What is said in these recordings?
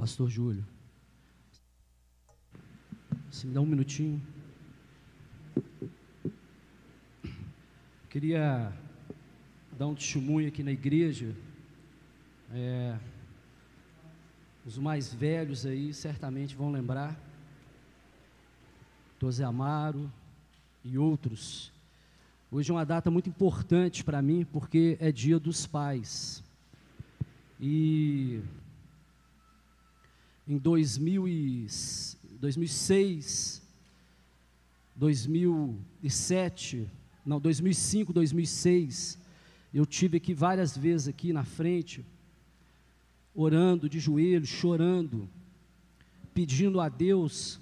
Pastor Júlio. Se me dá um minutinho. Queria dar um testemunho aqui na igreja. É, os mais velhos aí certamente vão lembrar. José Amaro e outros. Hoje é uma data muito importante para mim, porque é dia dos pais. E em 2000 e, 2006, 2007, não, 2005, 2006, eu tive aqui várias vezes aqui na frente, orando de joelhos, chorando, pedindo a Deus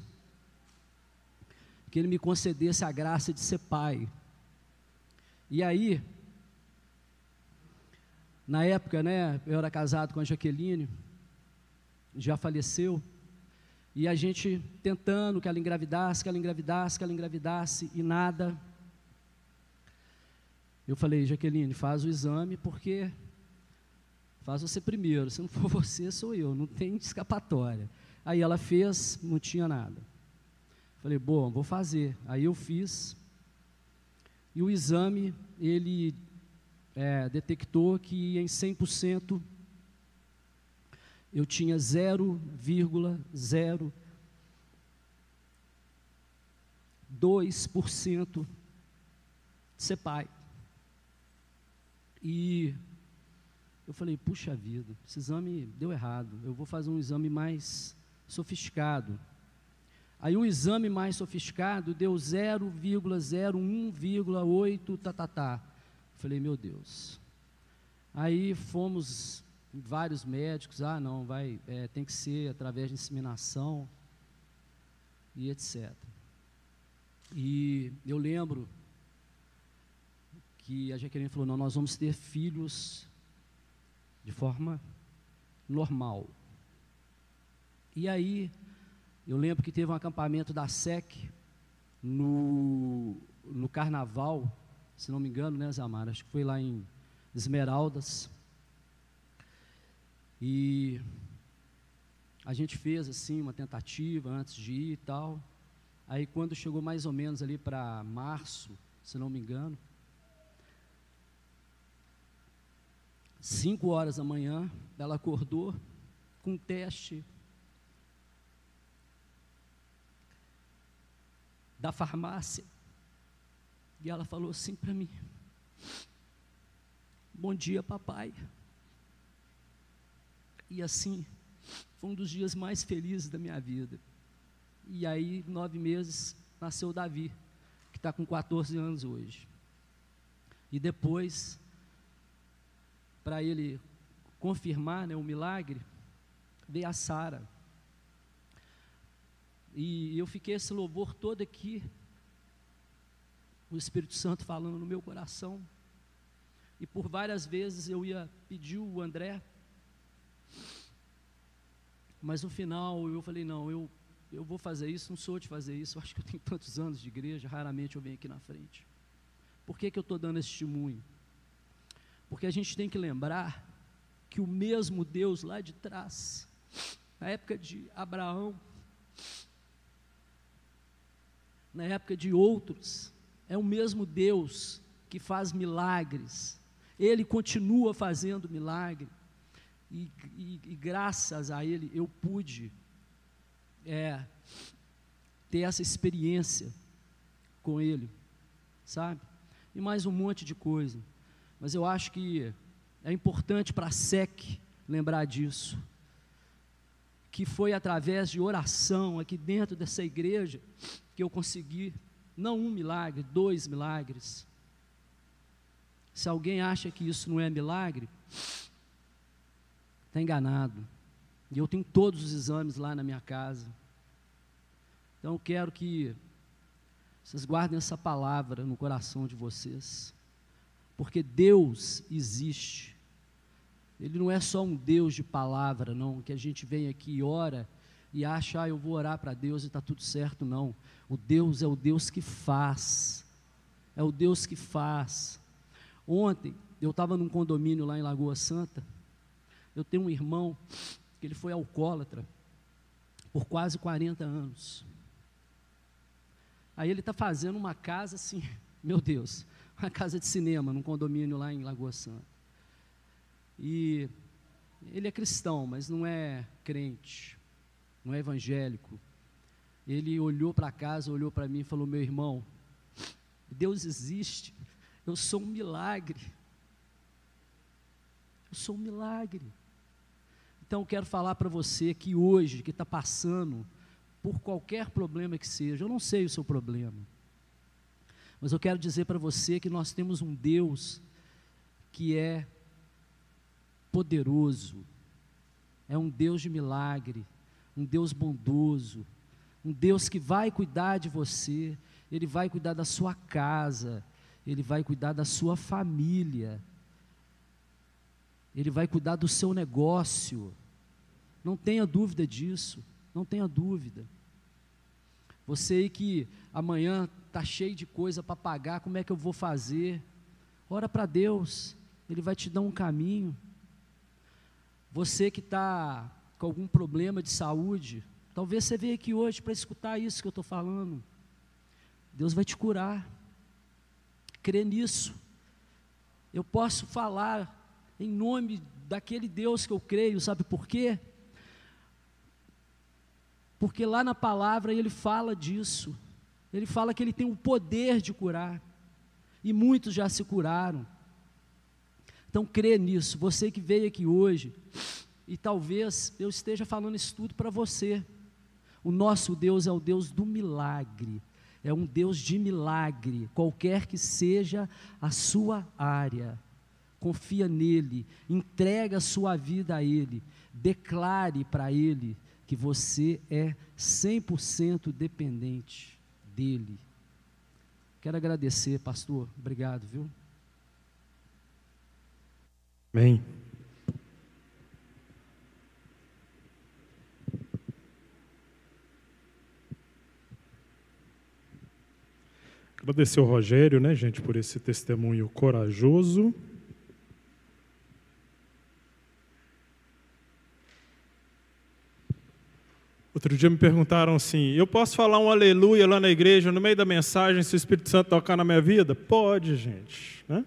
que Ele me concedesse a graça de ser pai. E aí, na época, né, eu era casado com a Jaqueline, já faleceu, e a gente tentando que ela engravidasse, que ela engravidasse, que ela engravidasse, e nada. Eu falei, Jaqueline, faz o exame, porque faz você primeiro, se não for você, sou eu, não tem escapatória. Aí ela fez, não tinha nada. Falei, bom, vou fazer. Aí eu fiz. E o exame, ele é, detectou que em 100% eu tinha 0,02% de ser pai. E eu falei, puxa vida, esse exame deu errado, eu vou fazer um exame mais sofisticado. Aí o exame mais sofisticado deu 0,01,8 tá, tá, tá. Falei, meu Deus. Aí fomos vários médicos, ah não, vai, é, tem que ser através de inseminação e etc. E eu lembro que a Jaqueline falou, não, nós vamos ter filhos de forma normal. E aí eu lembro que teve um acampamento da SEC no, no carnaval, se não me engano, né, Zamara? Acho que foi lá em Esmeraldas. E a gente fez assim uma tentativa antes de ir e tal. Aí quando chegou mais ou menos ali para março, se não me engano, cinco horas da manhã, ela acordou com um teste da farmácia. E ela falou assim para mim: Bom dia, papai. E assim, foi um dos dias mais felizes da minha vida. E aí, nove meses, nasceu Davi, que está com 14 anos hoje. E depois, para ele confirmar né, o milagre, veio a Sara e eu fiquei esse louvor todo aqui, o Espírito Santo falando no meu coração. E por várias vezes eu ia pedir o André, mas no final eu falei: não, eu, eu vou fazer isso, não sou de fazer isso. Eu acho que eu tenho tantos anos de igreja, raramente eu venho aqui na frente. Por que, que eu estou dando esse testemunho? Porque a gente tem que lembrar que o mesmo Deus lá de trás, na época de Abraão, na época de outros. É o mesmo Deus que faz milagres. Ele continua fazendo milagre. E, e, e graças a Ele eu pude é, ter essa experiência com Ele, sabe? E mais um monte de coisa. Mas eu acho que é importante para a SEC lembrar disso. Que foi através de oração aqui dentro dessa igreja que eu consegui, não um milagre, dois milagres. Se alguém acha que isso não é milagre, está enganado. E eu tenho todos os exames lá na minha casa. Então eu quero que vocês guardem essa palavra no coração de vocês. Porque Deus existe. Ele não é só um Deus de palavra, não, que a gente vem aqui e ora e acha, ah, eu vou orar para Deus e está tudo certo. Não. O Deus é o Deus que faz. É o Deus que faz. Ontem, eu estava num condomínio lá em Lagoa Santa. Eu tenho um irmão que ele foi alcoólatra por quase 40 anos. Aí ele está fazendo uma casa assim, meu Deus, uma casa de cinema num condomínio lá em Lagoa Santa. E ele é cristão, mas não é crente, não é evangélico. Ele olhou para casa, olhou para mim e falou: Meu irmão, Deus existe, eu sou um milagre. Eu sou um milagre. Então, quero falar para você que hoje, que está passando por qualquer problema que seja, eu não sei o seu problema, mas eu quero dizer para você que nós temos um Deus que é poderoso, é um Deus de milagre, um Deus bondoso, um Deus que vai cuidar de você, Ele vai cuidar da sua casa, Ele vai cuidar da sua família, Ele vai cuidar do seu negócio. Não tenha dúvida disso, não tenha dúvida. Você aí que amanhã está cheio de coisa para pagar, como é que eu vou fazer? Ora para Deus, Ele vai te dar um caminho. Você que está com algum problema de saúde, talvez você veja aqui hoje para escutar isso que eu estou falando. Deus vai te curar. Crê nisso. Eu posso falar em nome daquele Deus que eu creio, sabe por quê? Porque lá na palavra ele fala disso. Ele fala que ele tem o poder de curar. E muitos já se curaram. Então crê nisso. Você que veio aqui hoje, e talvez eu esteja falando isso tudo para você. O nosso Deus é o Deus do milagre. É um Deus de milagre, qualquer que seja a sua área. Confia nele, entrega a sua vida a ele, declare para ele que você é 100% dependente dele. Quero agradecer, pastor. Obrigado, viu? Amém. Agradecer ao Rogério, né, gente, por esse testemunho corajoso. Outro dia me perguntaram assim: eu posso falar um aleluia lá na igreja, no meio da mensagem, se o Espírito Santo tocar na minha vida? Pode, gente. Né?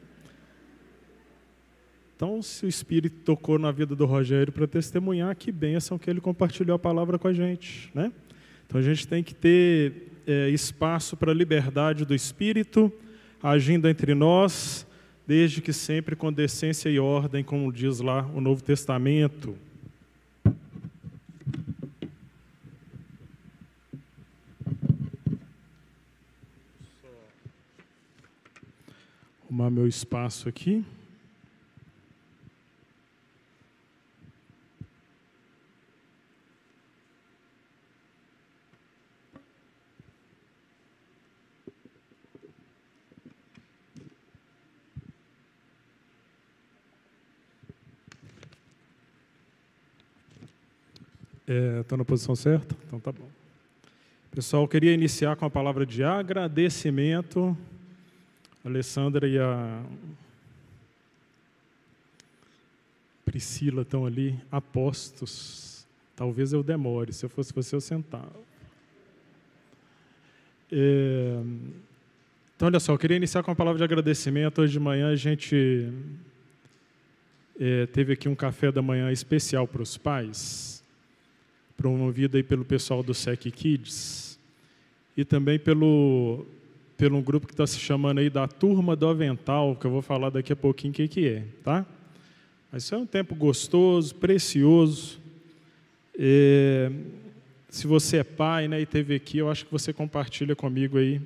Então, se o Espírito tocou na vida do Rogério para testemunhar, que bênção que ele compartilhou a palavra com a gente. Né? Então, a gente tem que ter é, espaço para a liberdade do Espírito agindo entre nós, desde que sempre com decência e ordem, como diz lá o Novo Testamento. Arrumar meu espaço aqui. Estou é, na posição certa? Então tá bom. Pessoal, queria iniciar com a palavra de agradecimento Alessandra e a Priscila estão ali apostos. Talvez eu demore, se eu fosse você, eu sentava. É, então, olha só, eu queria iniciar com uma palavra de agradecimento. Hoje de manhã a gente é, teve aqui um café da manhã especial para os pais, promovido aí pelo pessoal do SEC Kids e também pelo pelo um grupo que está se chamando aí da Turma do Avental, que eu vou falar daqui a pouquinho o que, que é, tá? Mas isso é um tempo gostoso, precioso. É, se você é pai né, e teve aqui, eu acho que você compartilha comigo aí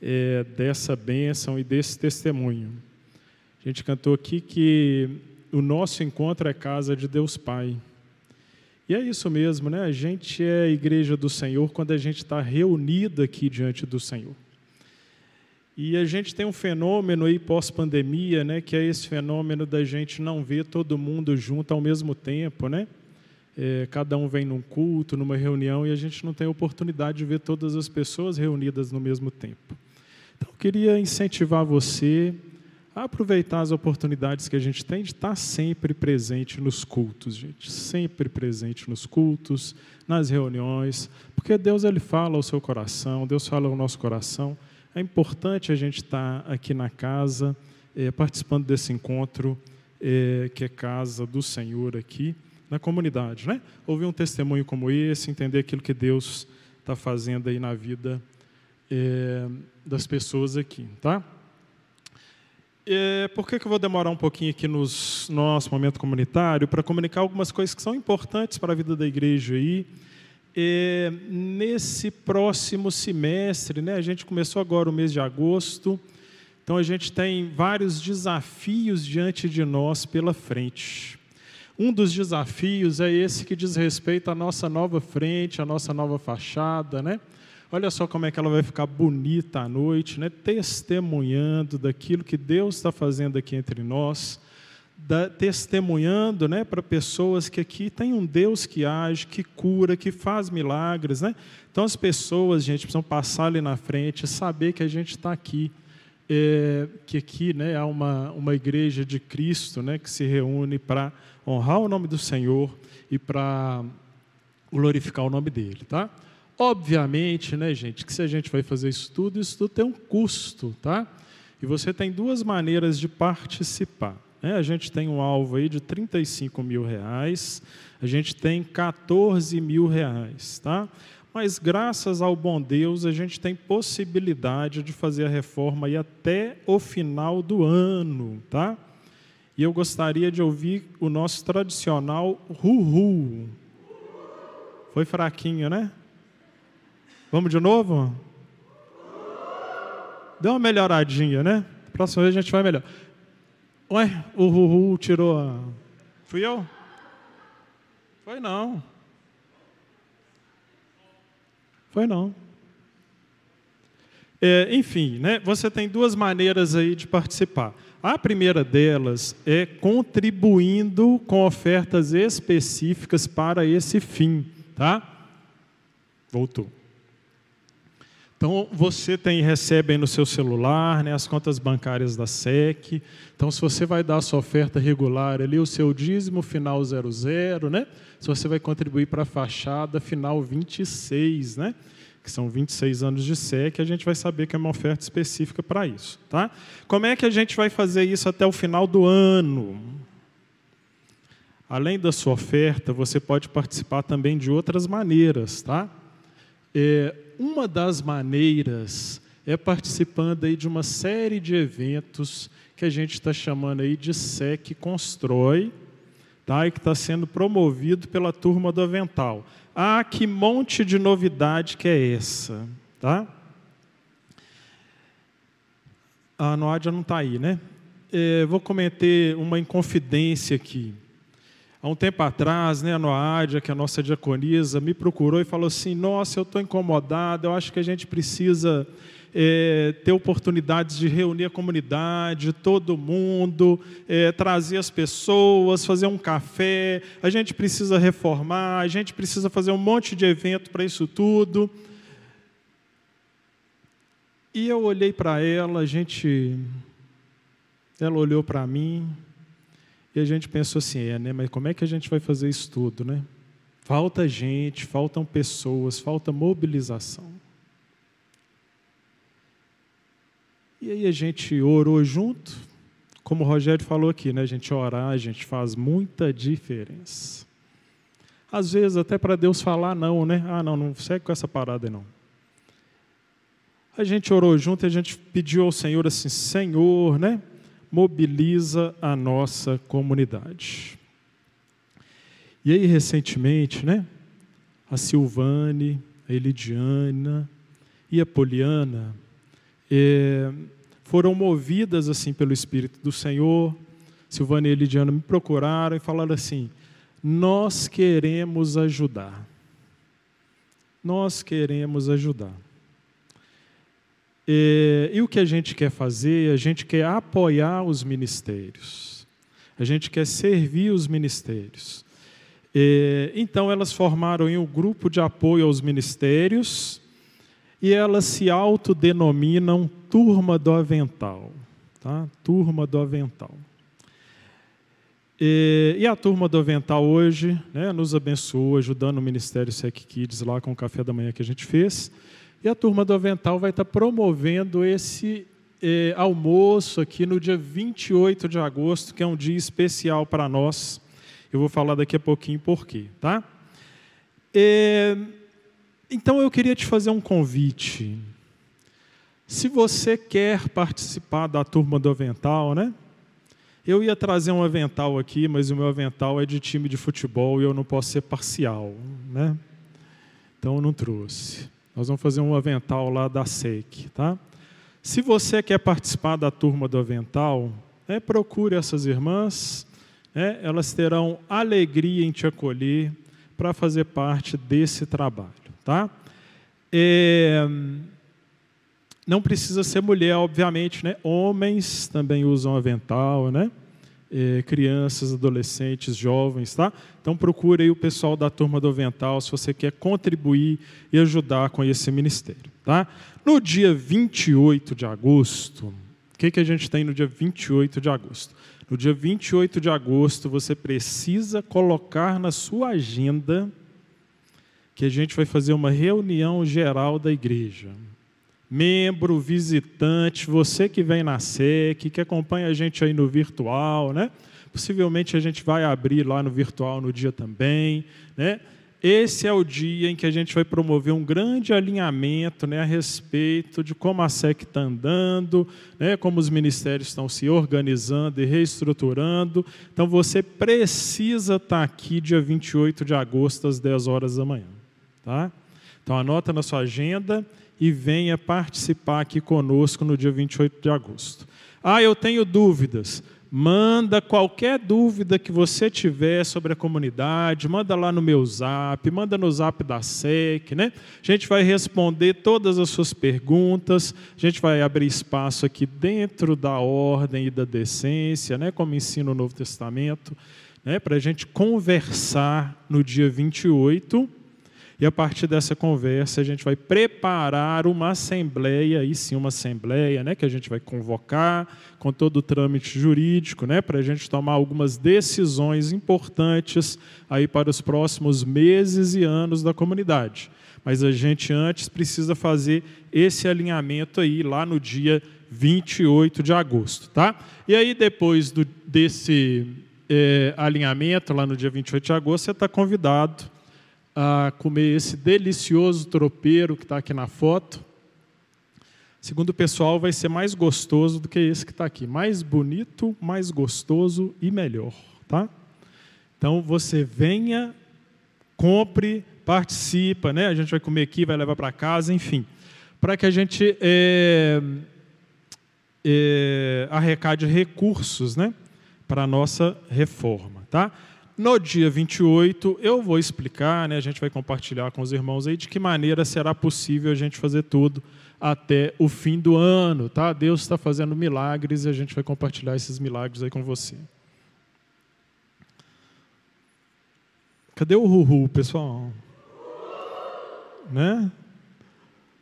é, dessa bênção e desse testemunho. A gente cantou aqui que o nosso encontro é casa de Deus Pai. E é isso mesmo, né? A gente é a igreja do Senhor quando a gente está reunido aqui diante do Senhor. E a gente tem um fenômeno aí pós-pandemia, né, que é esse fenômeno da gente não ver todo mundo junto ao mesmo tempo, né? É, cada um vem num culto, numa reunião, e a gente não tem oportunidade de ver todas as pessoas reunidas no mesmo tempo. Então, eu queria incentivar você aproveitar as oportunidades que a gente tem de estar sempre presente nos cultos, gente, sempre presente nos cultos, nas reuniões, porque Deus ele fala ao seu coração, Deus fala ao nosso coração. É importante a gente estar aqui na casa, é, participando desse encontro é, que é casa do Senhor aqui na comunidade, né? Ouvir um testemunho como esse, entender aquilo que Deus está fazendo aí na vida é, das pessoas aqui, tá? É, por que, que eu vou demorar um pouquinho aqui no nosso momento comunitário para comunicar algumas coisas que são importantes para a vida da igreja aí? Nesse próximo semestre, né, a gente começou agora o mês de agosto, então a gente tem vários desafios diante de nós pela frente. Um dos desafios é esse que diz respeito à nossa nova frente, à nossa nova fachada, né? Olha só como é que ela vai ficar bonita à noite, né? testemunhando daquilo que Deus está fazendo aqui entre nós, da, testemunhando né, para pessoas que aqui tem um Deus que age, que cura, que faz milagres. Né? Então as pessoas, gente, precisam passar ali na frente, saber que a gente está aqui. É, que aqui né, há uma, uma igreja de Cristo né, que se reúne para honrar o nome do Senhor e para glorificar o nome dele. Tá? Obviamente, né, gente, que se a gente vai fazer isso tudo, isso tudo tem um custo, tá? E você tem duas maneiras de participar. Né? A gente tem um alvo aí de 35 mil reais, a gente tem 14 mil reais, tá? Mas graças ao bom Deus, a gente tem possibilidade de fazer a reforma aí até o final do ano, tá? E eu gostaria de ouvir o nosso tradicional ru-ru. Foi fraquinho, né? Vamos de novo? Deu uma melhoradinha, né? Próxima vez a gente vai melhor. Ué, o Ruhu tirou a. Fui eu? Foi não. Foi não. É, enfim, né, você tem duas maneiras aí de participar. A primeira delas é contribuindo com ofertas específicas para esse fim, tá? Voltou. Então, você tem recebe no seu celular né, as contas bancárias da SEC. Então, se você vai dar a sua oferta regular ali, o seu dízimo final 00, né? Se você vai contribuir para a fachada final 26, né? Que são 26 anos de SEC, a gente vai saber que é uma oferta específica para isso, tá? Como é que a gente vai fazer isso até o final do ano? Além da sua oferta, você pode participar também de outras maneiras, tá? É, uma das maneiras é participando aí de uma série de eventos que a gente está chamando aí de SEC Constrói, tá? e que está sendo promovido pela turma do Avental. Ah, que monte de novidade que é essa, tá? A Noádia não está aí, né? É, vou cometer uma inconfidência aqui. Há um tempo atrás, né, a Noádia, que é a nossa diaconisa, me procurou e falou assim: Nossa, eu estou incomodada, eu acho que a gente precisa é, ter oportunidades de reunir a comunidade, todo mundo, é, trazer as pessoas, fazer um café, a gente precisa reformar, a gente precisa fazer um monte de evento para isso tudo. E eu olhei para ela, a gente. Ela olhou para mim, e a gente pensou assim, é, né? Mas como é que a gente vai fazer isso tudo, né? Falta gente, faltam pessoas, falta mobilização. E aí a gente orou junto, como o Rogério falou aqui, né? A gente orar, a gente faz muita diferença. Às vezes até para Deus falar não, né? Ah, não, não segue com essa parada não. A gente orou junto e a gente pediu ao Senhor assim, Senhor, né? Mobiliza a nossa comunidade. E aí, recentemente, né, a Silvane, a Elidiana e a Poliana é, foram movidas assim pelo Espírito do Senhor. Silvane e Elidiana me procuraram e falaram assim: Nós queremos ajudar. Nós queremos ajudar. E, e o que a gente quer fazer? A gente quer apoiar os ministérios. A gente quer servir os ministérios. E, então, elas formaram um grupo de apoio aos ministérios e elas se autodenominam Turma do Avental. tá? Turma do Avental. E, e, a turma do Avental hoje né, nos abençoou, ajudando o Ministério Sec Kids lá com o café da manhã que a gente fez. E a turma do Avental vai estar promovendo esse eh, almoço aqui no dia 28 de agosto, que é um dia especial para nós. Eu vou falar daqui a pouquinho por quê, tá? Eh, então eu queria te fazer um convite. Se você quer participar da turma do Avental, né? Eu ia trazer um avental aqui, mas o meu avental é de time de futebol e eu não posso ser parcial, né? Então eu não trouxe. Nós vamos fazer um avental lá da SEC, tá? Se você quer participar da turma do avental, né, procure essas irmãs, né, elas terão alegria em te acolher para fazer parte desse trabalho, tá? É, não precisa ser mulher, obviamente, né? Homens também usam avental, né? É, crianças, adolescentes, jovens, tá? Então procure aí o pessoal da turma do avental se você quer contribuir e ajudar com esse ministério, tá? No dia 28 de agosto, o que, que a gente tem no dia 28 de agosto? No dia 28 de agosto, você precisa colocar na sua agenda que a gente vai fazer uma reunião geral da igreja membro, visitante, você que vem na SEC, que acompanha a gente aí no virtual, né? Possivelmente a gente vai abrir lá no virtual no dia também, né? Esse é o dia em que a gente vai promover um grande alinhamento né, a respeito de como a SEC está andando, né, como os ministérios estão se organizando e reestruturando. Então você precisa estar tá aqui dia 28 de agosto, às 10 horas da manhã. Tá? Então anota na sua agenda e venha participar aqui conosco no dia 28 de agosto. Ah, eu tenho dúvidas. Manda qualquer dúvida que você tiver sobre a comunidade, manda lá no meu zap, manda no zap da SEC, né? A gente vai responder todas as suas perguntas, a gente vai abrir espaço aqui dentro da ordem e da decência, né? Como ensina o Novo Testamento, né? Para a gente conversar no dia 28 e a partir dessa conversa, a gente vai preparar uma assembleia, aí sim, uma assembleia, né, que a gente vai convocar com todo o trâmite jurídico, né, para a gente tomar algumas decisões importantes aí para os próximos meses e anos da comunidade. Mas a gente antes precisa fazer esse alinhamento aí lá no dia 28 de agosto, tá? E aí depois do, desse é, alinhamento lá no dia 28 de agosto, você está convidado a comer esse delicioso tropeiro que está aqui na foto. Segundo o pessoal, vai ser mais gostoso do que esse que está aqui. Mais bonito, mais gostoso e melhor. Tá? Então você venha, compre, participa, né? A gente vai comer aqui, vai levar para casa, enfim, para que a gente é, é, arrecade recursos, né, para a nossa reforma, tá? No dia 28, eu vou explicar, né, a gente vai compartilhar com os irmãos aí de que maneira será possível a gente fazer tudo até o fim do ano, tá? Deus está fazendo milagres e a gente vai compartilhar esses milagres aí com você. Cadê o Ruhu, pessoal? Né?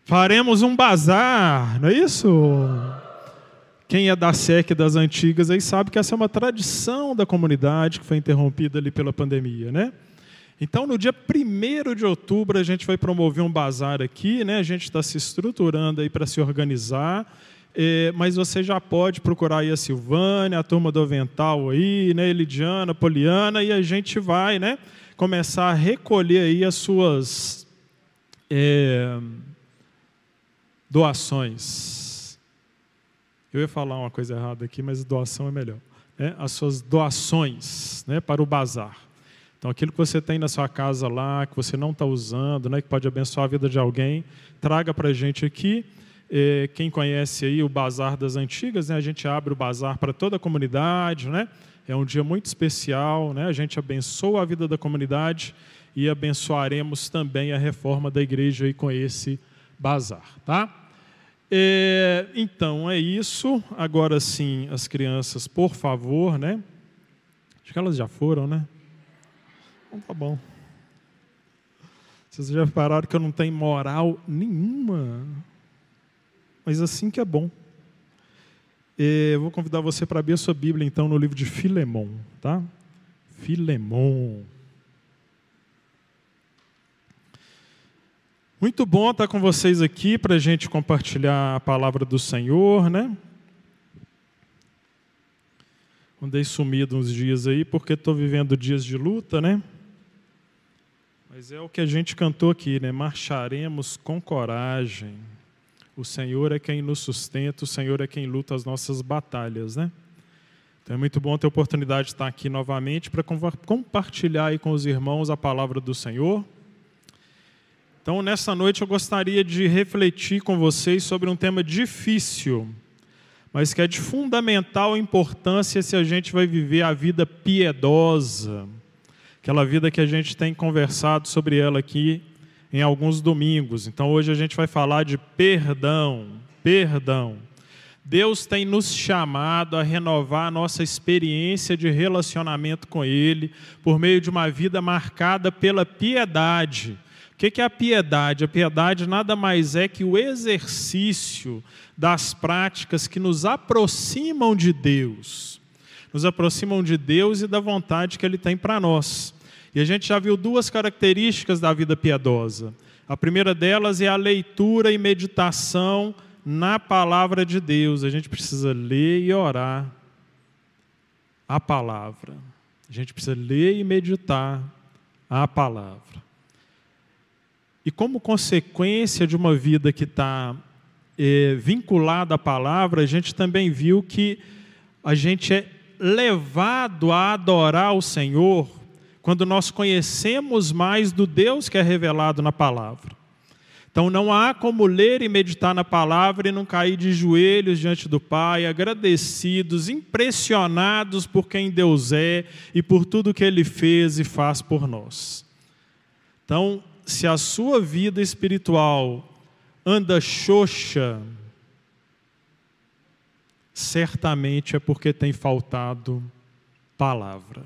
Faremos um bazar, não é isso? Quem é da SEC das antigas aí sabe que essa é uma tradição da comunidade que foi interrompida ali pela pandemia, né? Então, no dia 1 de outubro, a gente vai promover um bazar aqui, né? A gente está se estruturando aí para se organizar. É, mas você já pode procurar aí a Silvânia, a turma do Avental aí, né, Elidiana, Poliana, e a gente vai, né, começar a recolher aí as suas é, doações. Eu ia falar uma coisa errada aqui, mas doação é melhor. Né? As suas doações né, para o bazar. Então, aquilo que você tem na sua casa lá, que você não está usando, né, que pode abençoar a vida de alguém, traga para a gente aqui. É, quem conhece aí o Bazar das Antigas, né, a gente abre o bazar para toda a comunidade, né? É um dia muito especial, né? A gente abençoa a vida da comunidade e abençoaremos também a reforma da igreja aí com esse bazar, tá? É, então, é isso. Agora sim, as crianças, por favor, né? Acho que elas já foram, né? Então tá bom. Vocês já repararam que eu não tenho moral nenhuma. Mas assim que é bom. Eu vou convidar você para abrir a sua Bíblia, então, no livro de Filemão, tá? Filemão. Muito bom estar com vocês aqui para a gente compartilhar a palavra do Senhor, né? Andei sumido uns dias aí porque estou vivendo dias de luta, né? Mas é o que a gente cantou aqui, né? Marcharemos com coragem. O Senhor é quem nos sustenta, o Senhor é quem luta as nossas batalhas, né? Então é muito bom ter a oportunidade de estar aqui novamente para compartilhar aí com os irmãos a palavra do Senhor. Então, nessa noite eu gostaria de refletir com vocês sobre um tema difícil, mas que é de fundamental importância se a gente vai viver a vida piedosa, aquela vida que a gente tem conversado sobre ela aqui em alguns domingos. Então, hoje a gente vai falar de perdão, perdão. Deus tem nos chamado a renovar a nossa experiência de relacionamento com Ele por meio de uma vida marcada pela piedade o que é a piedade? A piedade nada mais é que o exercício das práticas que nos aproximam de Deus, nos aproximam de Deus e da vontade que Ele tem para nós. E a gente já viu duas características da vida piedosa. A primeira delas é a leitura e meditação na palavra de Deus. A gente precisa ler e orar a palavra. A gente precisa ler e meditar a palavra. E como consequência de uma vida que está é, vinculada à palavra, a gente também viu que a gente é levado a adorar o Senhor quando nós conhecemos mais do Deus que é revelado na palavra. Então não há como ler e meditar na palavra e não cair de joelhos diante do Pai, agradecidos, impressionados por quem Deus é e por tudo que Ele fez e faz por nós. Então, se a sua vida espiritual anda xoxa, certamente é porque tem faltado palavra.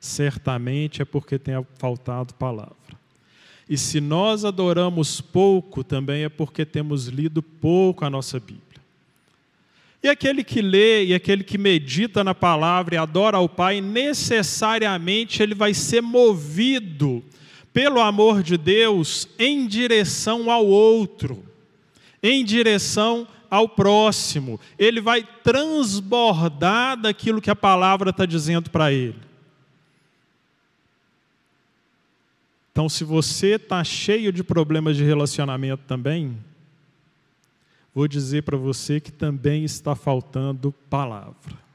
Certamente é porque tem faltado palavra. E se nós adoramos pouco, também é porque temos lido pouco a nossa Bíblia. E aquele que lê e aquele que medita na palavra e adora ao Pai, necessariamente ele vai ser movido pelo amor de Deus, em direção ao outro, em direção ao próximo. Ele vai transbordar daquilo que a palavra está dizendo para ele. Então, se você está cheio de problemas de relacionamento também, vou dizer para você que também está faltando palavra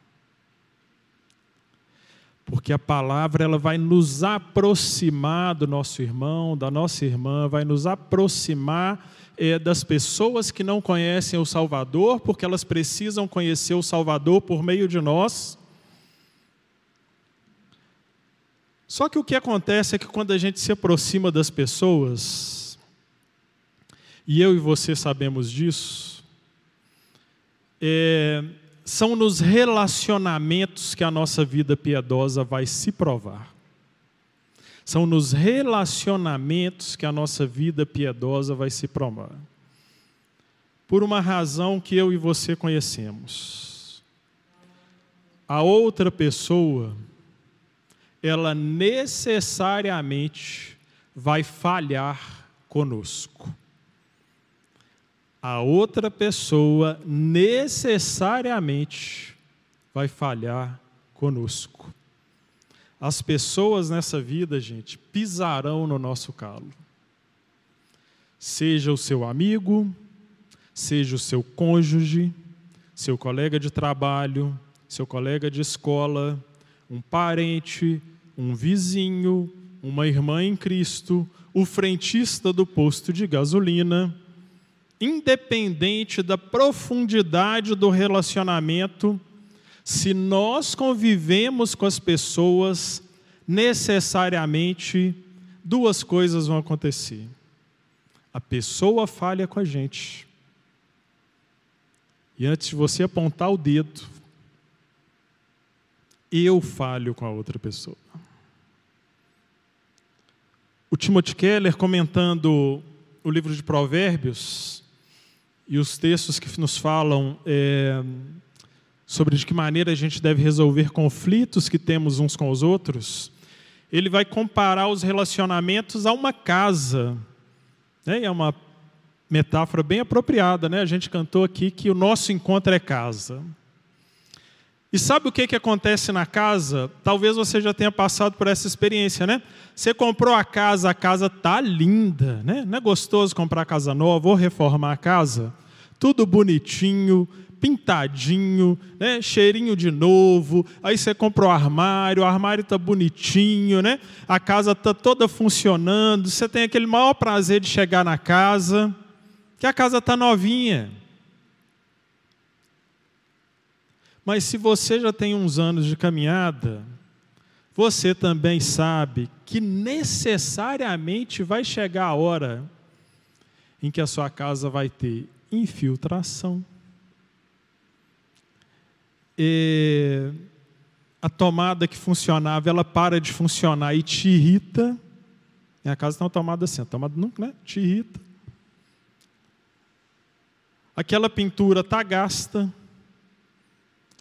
porque a palavra ela vai nos aproximar do nosso irmão, da nossa irmã, vai nos aproximar é, das pessoas que não conhecem o Salvador, porque elas precisam conhecer o Salvador por meio de nós. Só que o que acontece é que quando a gente se aproxima das pessoas, e eu e você sabemos disso, é, são nos relacionamentos que a nossa vida piedosa vai se provar. São nos relacionamentos que a nossa vida piedosa vai se provar. Por uma razão que eu e você conhecemos. A outra pessoa, ela necessariamente vai falhar conosco a outra pessoa necessariamente vai falhar conosco. As pessoas nessa vida, gente, pisarão no nosso calo. Seja o seu amigo, seja o seu cônjuge, seu colega de trabalho, seu colega de escola, um parente, um vizinho, uma irmã em Cristo, o frentista do posto de gasolina independente da profundidade do relacionamento, se nós convivemos com as pessoas, necessariamente duas coisas vão acontecer. A pessoa falha com a gente. E antes de você apontar o dedo, eu falho com a outra pessoa. O Timothy Keller, comentando o livro de Provérbios, e os textos que nos falam é, sobre de que maneira a gente deve resolver conflitos que temos uns com os outros, ele vai comparar os relacionamentos a uma casa. Né? É uma metáfora bem apropriada, né? A gente cantou aqui que o nosso encontro é casa. E sabe o que, que acontece na casa? Talvez você já tenha passado por essa experiência, né? Você comprou a casa, a casa tá linda, né? Não é gostoso comprar casa nova ou reformar a casa? Tudo bonitinho, pintadinho, né? cheirinho de novo. Aí você comprou o armário, o armário está bonitinho, né? a casa está toda funcionando. Você tem aquele maior prazer de chegar na casa, que a casa está novinha. Mas se você já tem uns anos de caminhada, você também sabe que necessariamente vai chegar a hora em que a sua casa vai ter infiltração. E a tomada que funcionava, ela para de funcionar e te irrita. Minha casa tem uma tomada assim, a tomada não, né? te irrita. Aquela pintura está gasta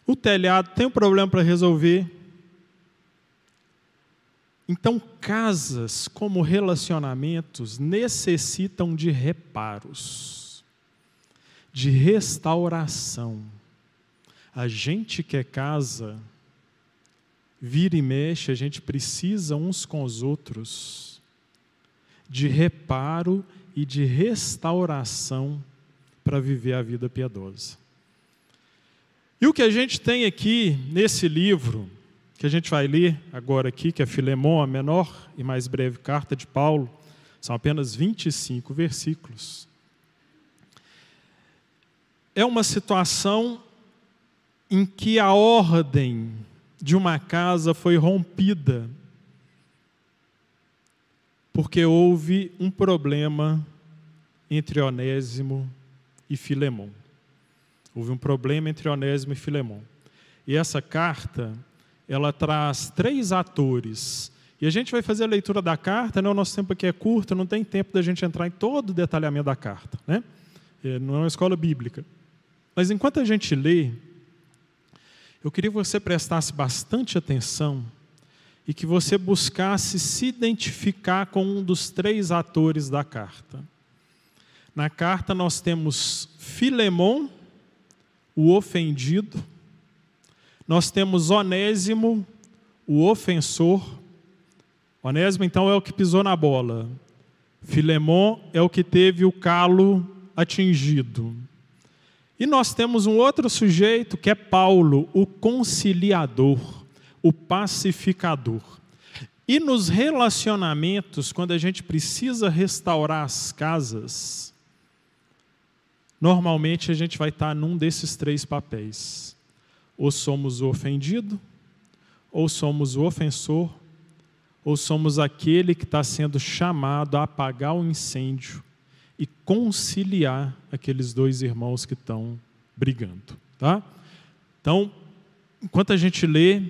o telhado tem um problema para resolver. Então, casas como relacionamentos necessitam de reparos, de restauração. A gente que é casa, vira e mexe, a gente precisa uns com os outros de reparo e de restauração para viver a vida piedosa. E o que a gente tem aqui nesse livro, que a gente vai ler agora aqui, que é Filemão, a menor e mais breve carta de Paulo, são apenas 25 versículos. É uma situação em que a ordem de uma casa foi rompida, porque houve um problema entre Onésimo e Filemão. Houve um problema entre Onésimo e Filemão. E essa carta, ela traz três atores. E a gente vai fazer a leitura da carta, né? o nosso tempo aqui é curto, não tem tempo da gente entrar em todo o detalhamento da carta. Né? É, não é uma escola bíblica. Mas enquanto a gente lê, eu queria que você prestasse bastante atenção e que você buscasse se identificar com um dos três atores da carta. Na carta nós temos Filemão, o ofendido, nós temos Onésimo, o ofensor. Onésimo, então, é o que pisou na bola. Filemon é o que teve o calo atingido. E nós temos um outro sujeito que é Paulo, o conciliador, o pacificador. E nos relacionamentos, quando a gente precisa restaurar as casas, Normalmente a gente vai estar num desses três papéis. Ou somos o ofendido, ou somos o ofensor, ou somos aquele que está sendo chamado a apagar o incêndio e conciliar aqueles dois irmãos que estão brigando. Tá? Então, enquanto a gente lê,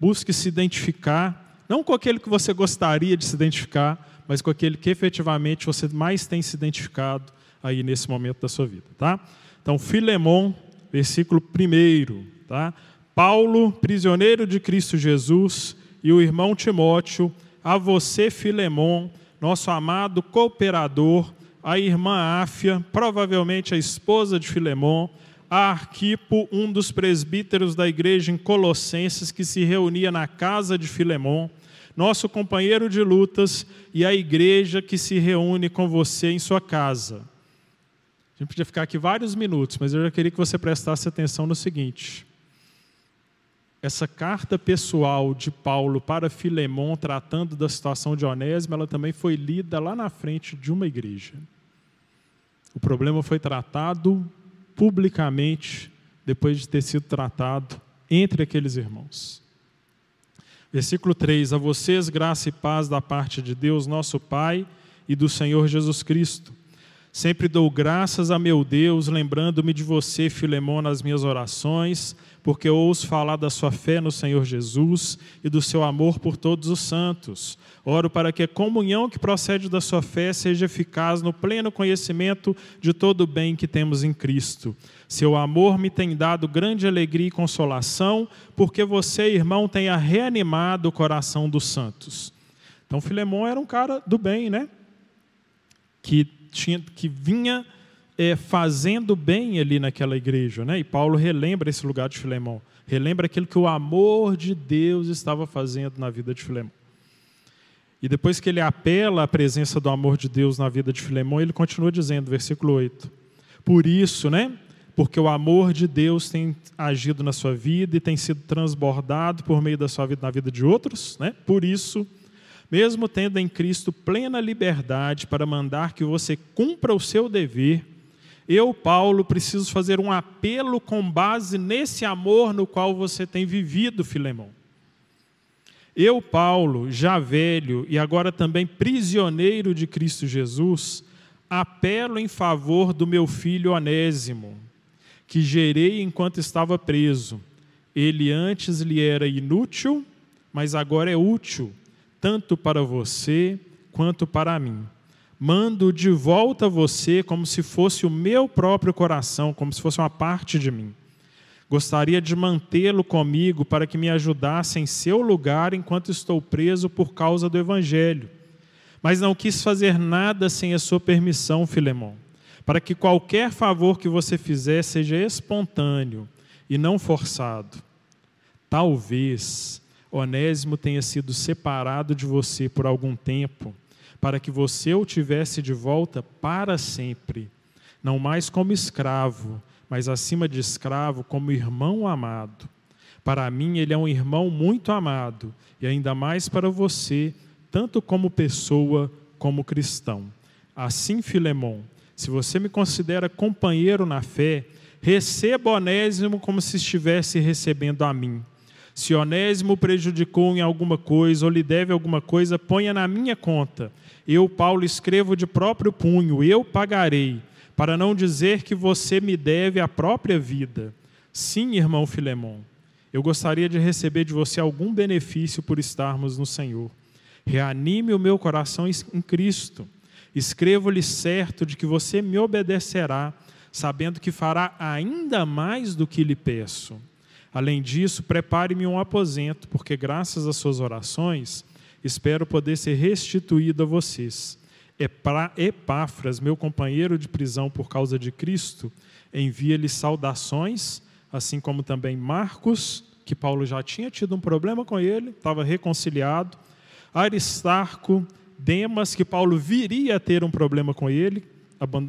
busque se identificar, não com aquele que você gostaria de se identificar, mas com aquele que efetivamente você mais tem se identificado aí nesse momento da sua vida, tá? Então, Filemon, versículo 1, tá? Paulo, prisioneiro de Cristo Jesus, e o irmão Timóteo, a você, Filemon, nosso amado cooperador, a irmã Áfia, provavelmente a esposa de Filemon, a Arquipo, um dos presbíteros da igreja em Colossenses que se reunia na casa de Filemon, nosso companheiro de lutas e a igreja que se reúne com você em sua casa. A gente podia ficar aqui vários minutos, mas eu já queria que você prestasse atenção no seguinte. Essa carta pessoal de Paulo para Filemon, tratando da situação de Onésimo, ela também foi lida lá na frente de uma igreja. O problema foi tratado publicamente, depois de ter sido tratado entre aqueles irmãos. Versículo 3: A vocês graça e paz da parte de Deus, nosso Pai, e do Senhor Jesus Cristo. Sempre dou graças a meu Deus, lembrando-me de você, Filemão, nas minhas orações, porque ouço falar da sua fé no Senhor Jesus e do seu amor por todos os santos. Oro para que a comunhão que procede da sua fé seja eficaz no pleno conhecimento de todo o bem que temos em Cristo. Seu amor me tem dado grande alegria e consolação, porque você, irmão, tenha reanimado o coração dos santos. Então, Filemão era um cara do bem, né? Que tinha, que vinha é, fazendo bem ali naquela igreja. Né? E Paulo relembra esse lugar de Filemão. Relembra aquilo que o amor de Deus estava fazendo na vida de Filemão. E depois que ele apela à presença do amor de Deus na vida de Filemão, ele continua dizendo, versículo 8: Por isso, né? Porque o amor de Deus tem agido na sua vida e tem sido transbordado por meio da sua vida na vida de outros, né? Por isso, mesmo tendo em Cristo plena liberdade para mandar que você cumpra o seu dever, eu, Paulo, preciso fazer um apelo com base nesse amor no qual você tem vivido, Filemão. Eu, Paulo, já velho e agora também prisioneiro de Cristo Jesus, apelo em favor do meu filho Onésimo, que gerei enquanto estava preso. Ele antes lhe era inútil, mas agora é útil tanto para você quanto para mim. Mando de volta você como se fosse o meu próprio coração, como se fosse uma parte de mim. Gostaria de mantê-lo comigo para que me ajudasse em seu lugar enquanto estou preso por causa do Evangelho. Mas não quis fazer nada sem a sua permissão, Filemão, para que qualquer favor que você fizer seja espontâneo e não forçado. Talvez Onésimo tenha sido separado de você por algum tempo, para que você o tivesse de volta para sempre, não mais como escravo, mas acima de escravo, como irmão amado. Para mim, ele é um irmão muito amado, e ainda mais para você, tanto como pessoa como cristão. Assim, Filemão, se você me considera companheiro na fé, receba Onésimo como se estivesse recebendo a mim se Onésimo prejudicou em alguma coisa ou lhe deve alguma coisa, ponha na minha conta. Eu, Paulo, escrevo de próprio punho, eu pagarei, para não dizer que você me deve a própria vida. Sim, irmão Filemão, eu gostaria de receber de você algum benefício por estarmos no Senhor. Reanime o meu coração em Cristo. Escrevo-lhe certo de que você me obedecerá, sabendo que fará ainda mais do que lhe peço. Além disso, prepare-me um aposento, porque graças às suas orações, espero poder ser restituído a vocês. Epáfras, meu companheiro de prisão por causa de Cristo, envia-lhe saudações, assim como também Marcos, que Paulo já tinha tido um problema com ele, estava reconciliado. Aristarco, Demas, que Paulo viria a ter um problema com ele,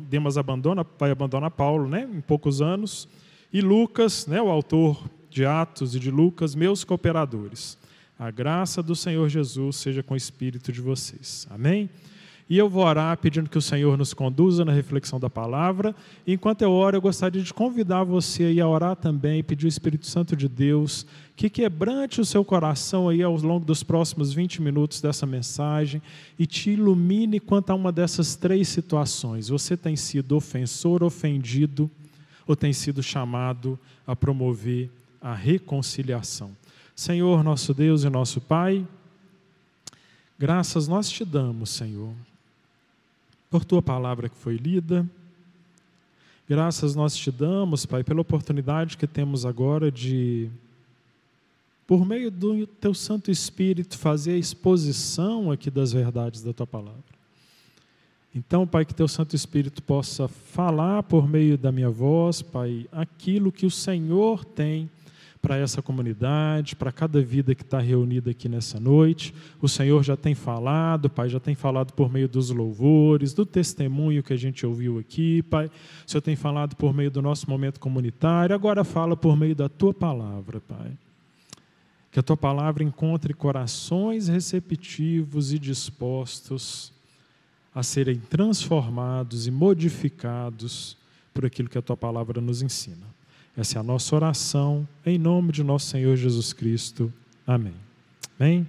Demas abandona, vai abandonar Paulo né, em poucos anos. E Lucas, né, o autor de Atos e de Lucas, meus cooperadores. A graça do Senhor Jesus seja com o espírito de vocês. Amém? E eu vou orar pedindo que o Senhor nos conduza na reflexão da palavra. Enquanto eu oro, eu gostaria de convidar você a orar também, pedir o Espírito Santo de Deus que quebrante o seu coração aí ao longo dos próximos 20 minutos dessa mensagem e te ilumine quanto a uma dessas três situações. Você tem sido ofensor, ofendido, ou tem sido chamado a promover a reconciliação. Senhor, nosso Deus e nosso Pai, graças nós te damos, Senhor, por tua palavra que foi lida. Graças nós te damos, Pai, pela oportunidade que temos agora de, por meio do teu Santo Espírito, fazer a exposição aqui das verdades da tua palavra. Então, Pai, que teu Santo Espírito possa falar por meio da minha voz, Pai, aquilo que o Senhor tem para essa comunidade, para cada vida que está reunida aqui nessa noite. O Senhor já tem falado, Pai, já tem falado por meio dos louvores, do testemunho que a gente ouviu aqui, Pai. O Senhor tem falado por meio do nosso momento comunitário, agora fala por meio da tua palavra, Pai. Que a tua palavra encontre corações receptivos e dispostos a serem transformados e modificados por aquilo que a tua palavra nos ensina. Essa é a nossa oração, em nome de nosso Senhor Jesus Cristo. Amém. Amém?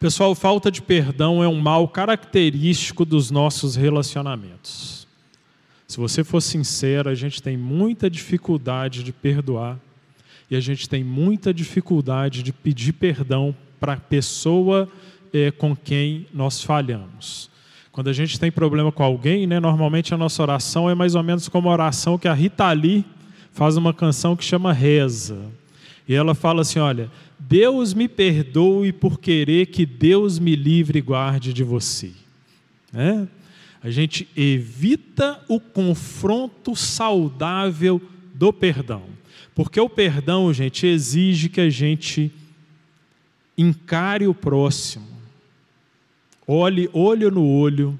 Pessoal, falta de perdão é um mal característico dos nossos relacionamentos. Se você for sincero, a gente tem muita dificuldade de perdoar e a gente tem muita dificuldade de pedir perdão para a pessoa eh, com quem nós falhamos. Quando a gente tem problema com alguém, né, normalmente a nossa oração é mais ou menos como a oração que a Rita Lee faz uma canção que chama Reza. E ela fala assim: Olha, Deus me perdoe por querer que Deus me livre e guarde de você. É? A gente evita o confronto saudável do perdão. Porque o perdão, gente, exige que a gente encare o próximo, olhe olho no olho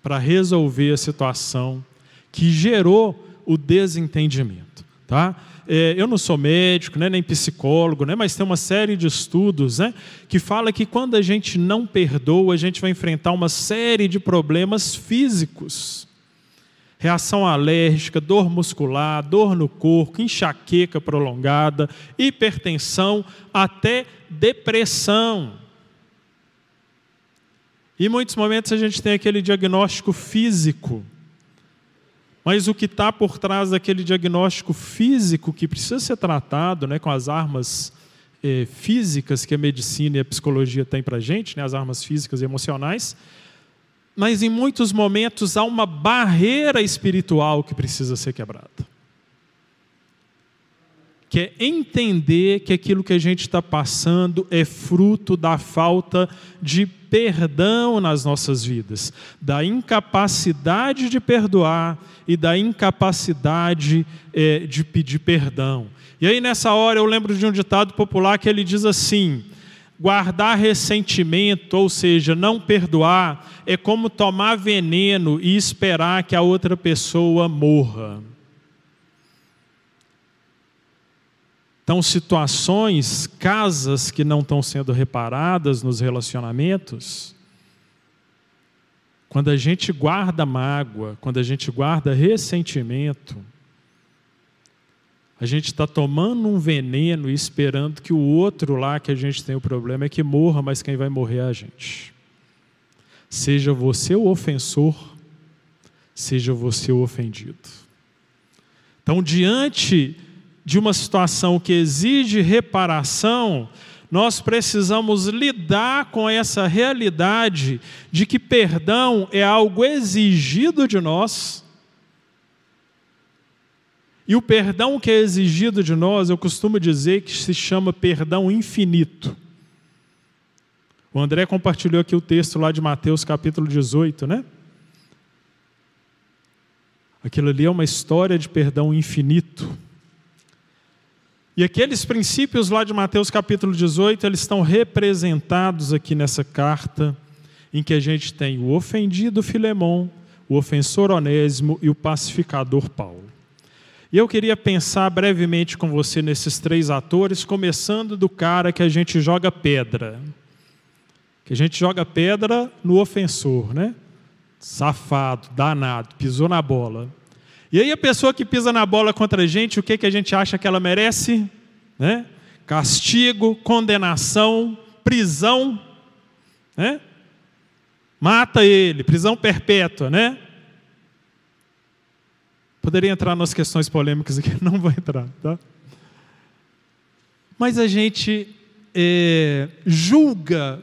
para resolver a situação que gerou o desentendimento, tá? É, eu não sou médico, né, nem psicólogo, né, mas tem uma série de estudos né, que fala que quando a gente não perdoa, a gente vai enfrentar uma série de problemas físicos. Reação alérgica, dor muscular, dor no corpo, enxaqueca prolongada, hipertensão, até depressão. E em muitos momentos a gente tem aquele diagnóstico físico mas o que está por trás daquele diagnóstico físico que precisa ser tratado né, com as armas eh, físicas que a medicina e a psicologia têm para a gente, né, as armas físicas e emocionais, mas em muitos momentos há uma barreira espiritual que precisa ser quebrada. Que é entender que aquilo que a gente está passando é fruto da falta de perdão nas nossas vidas, da incapacidade de perdoar e da incapacidade é, de pedir perdão. E aí, nessa hora, eu lembro de um ditado popular que ele diz assim: guardar ressentimento, ou seja, não perdoar, é como tomar veneno e esperar que a outra pessoa morra. Então, situações, casas que não estão sendo reparadas nos relacionamentos, quando a gente guarda mágoa, quando a gente guarda ressentimento, a gente está tomando um veneno e esperando que o outro lá que a gente tem o problema é que morra, mas quem vai morrer é a gente. Seja você o ofensor, seja você o ofendido. Então, diante de uma situação que exige reparação, nós precisamos lidar com essa realidade de que perdão é algo exigido de nós. E o perdão que é exigido de nós, eu costumo dizer que se chama perdão infinito. O André compartilhou aqui o texto lá de Mateus capítulo 18, né? Aquilo ali é uma história de perdão infinito. E aqueles princípios lá de Mateus capítulo 18, eles estão representados aqui nessa carta, em que a gente tem o ofendido Filemão, o ofensor Onésimo e o pacificador Paulo. E eu queria pensar brevemente com você nesses três atores, começando do cara que a gente joga pedra. Que a gente joga pedra no ofensor, né? Safado, danado, pisou na bola. E aí a pessoa que pisa na bola contra a gente, o que, que a gente acha que ela merece? Né? Castigo, condenação, prisão, né? Mata ele, prisão perpétua, né? Poderia entrar nas questões polêmicas aqui, não vou entrar, tá? Mas a gente é, julga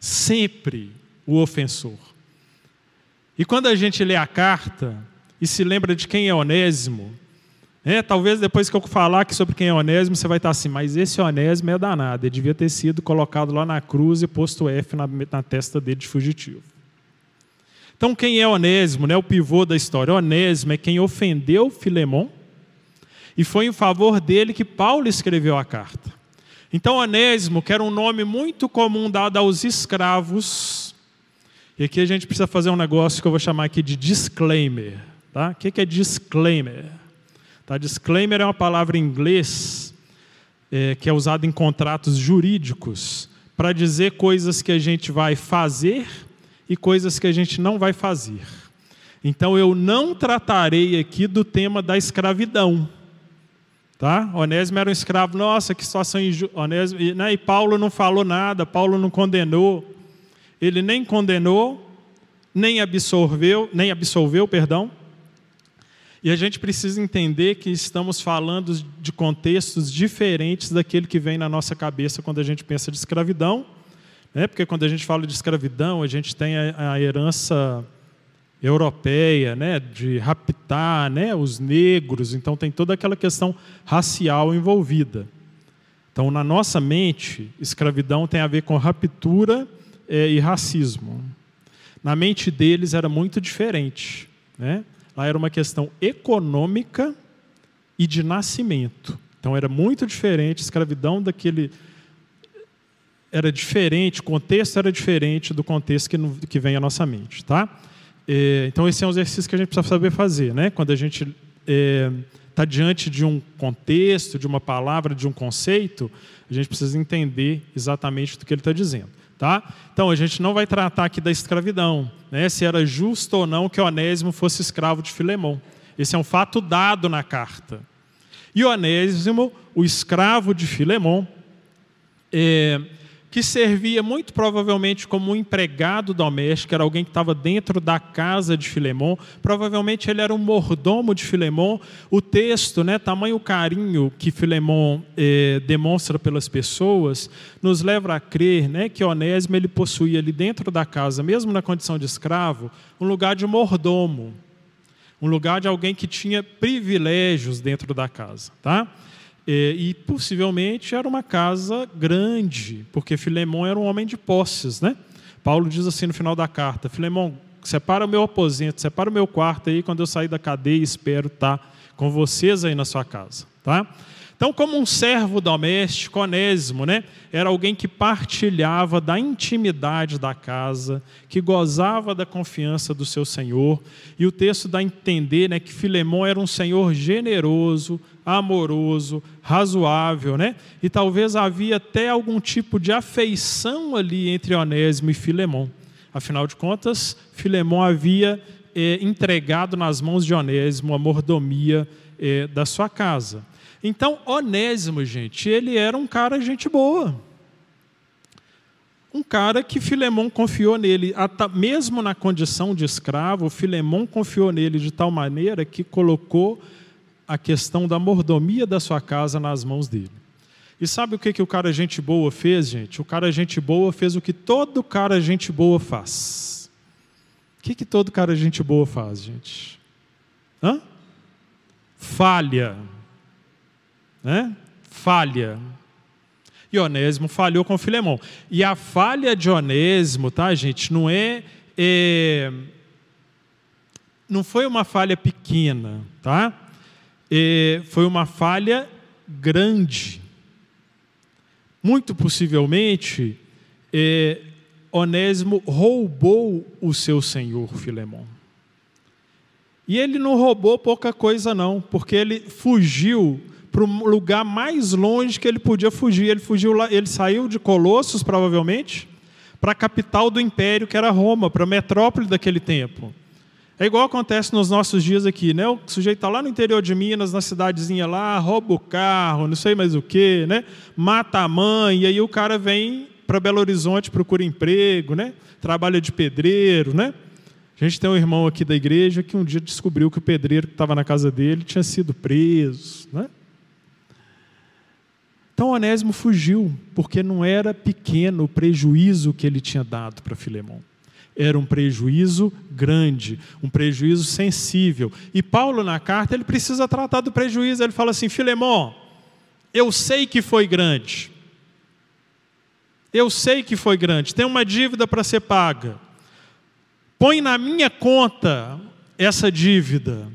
sempre o ofensor. E quando a gente lê a carta, e se lembra de quem é Onésimo, é, talvez depois que eu falar aqui sobre quem é Onésimo, você vai estar assim, mas esse Onésimo é danado, ele devia ter sido colocado lá na cruz e posto F na, na testa dele de fugitivo. Então, quem é Onésimo? Né, o pivô da história. Onésimo é quem ofendeu Filemão e foi em favor dele que Paulo escreveu a carta. Então, Onésimo, que era um nome muito comum dado aos escravos, e aqui a gente precisa fazer um negócio que eu vou chamar aqui de disclaimer. Tá? O que é disclaimer? Tá? Disclaimer é uma palavra em inglês é, que é usada em contratos jurídicos para dizer coisas que a gente vai fazer e coisas que a gente não vai fazer. Então eu não tratarei aqui do tema da escravidão. Tá? Onésimo era um escravo, nossa, que situação injusta. Né? e Paulo não falou nada, Paulo não condenou. Ele nem condenou, nem absolveu, nem absolveu, perdão. E a gente precisa entender que estamos falando de contextos diferentes daquele que vem na nossa cabeça quando a gente pensa de escravidão. Né? Porque quando a gente fala de escravidão, a gente tem a, a herança europeia, né, de raptar, né, os negros. Então tem toda aquela questão racial envolvida. Então na nossa mente, escravidão tem a ver com raptura é, e racismo. Na mente deles era muito diferente, né? Lá era uma questão econômica e de nascimento. Então era muito diferente, escravidão daquele era diferente, o contexto era diferente do contexto que, que vem à nossa mente, tá? É, então, esse é um exercício que a gente precisa saber fazer, né? Quando a gente está é, tá diante de um contexto, de uma palavra, de um conceito, a gente precisa entender exatamente do que ele está dizendo. Tá? Então, a gente não vai tratar aqui da escravidão, né? se era justo ou não que Onésimo fosse escravo de Filemão. Esse é um fato dado na carta. E Onésimo, o escravo de Filemão, é, que servia muito provavelmente como um empregado doméstico, era alguém que estava dentro da casa de Filemão, provavelmente ele era um mordomo de Filemão. O texto, né, tamanho carinho que Filemão eh, demonstra pelas pessoas, nos leva a crer né, que Onésimo ele possuía ali dentro da casa, mesmo na condição de escravo, um lugar de mordomo, um lugar de alguém que tinha privilégios dentro da casa. Tá? E, e, possivelmente era uma casa grande, porque Filemão era um homem de posses, né? Paulo diz assim no final da carta: Filemão, separa o meu aposento, separa o meu quarto aí, quando eu sair da cadeia, espero estar com vocês aí na sua casa, tá? Então, como um servo doméstico, onésimo, né? Era alguém que partilhava da intimidade da casa, que gozava da confiança do seu senhor. E o texto dá a entender né, que Filemão era um senhor generoso, amoroso, razoável, né? E talvez havia até algum tipo de afeição ali entre Onésimo e Filemão. Afinal de contas, Filemão havia eh, entregado nas mãos de Onésimo a mordomia eh, da sua casa. Então, Onésimo, gente, ele era um cara gente boa. Um cara que Filemão confiou nele, mesmo na condição de escravo, Filemão confiou nele de tal maneira que colocou a questão da mordomia da sua casa nas mãos dele. E sabe o que, que o cara gente boa fez, gente? O cara gente boa fez o que todo cara gente boa faz. O que, que todo cara gente boa faz, gente? Hã? Falha né? falha. E Onésimo falhou com Filemão. E a falha de Onésimo, tá, gente, não é, é não foi uma falha pequena, tá? É, foi uma falha grande. Muito possivelmente, é, Onésimo roubou o seu senhor Filemão. E ele não roubou pouca coisa, não, porque ele fugiu para o lugar mais longe que ele podia fugir. Ele fugiu lá, ele saiu de Colossos, provavelmente, para a capital do império, que era Roma, para a metrópole daquele tempo. É igual acontece nos nossos dias aqui, né? O sujeito está lá no interior de Minas, na cidadezinha lá, rouba o carro, não sei mais o quê, né? Mata a mãe, e aí o cara vem para Belo Horizonte, procura emprego, né? Trabalha de pedreiro, né? A gente tem um irmão aqui da igreja que um dia descobriu que o pedreiro que estava na casa dele tinha sido preso, né? Então Onésimo fugiu, porque não era pequeno o prejuízo que ele tinha dado para Filemão. Era um prejuízo grande, um prejuízo sensível. E Paulo, na carta, ele precisa tratar do prejuízo. Ele fala assim: Filemão, eu sei que foi grande. Eu sei que foi grande. Tem uma dívida para ser paga. Põe na minha conta essa dívida,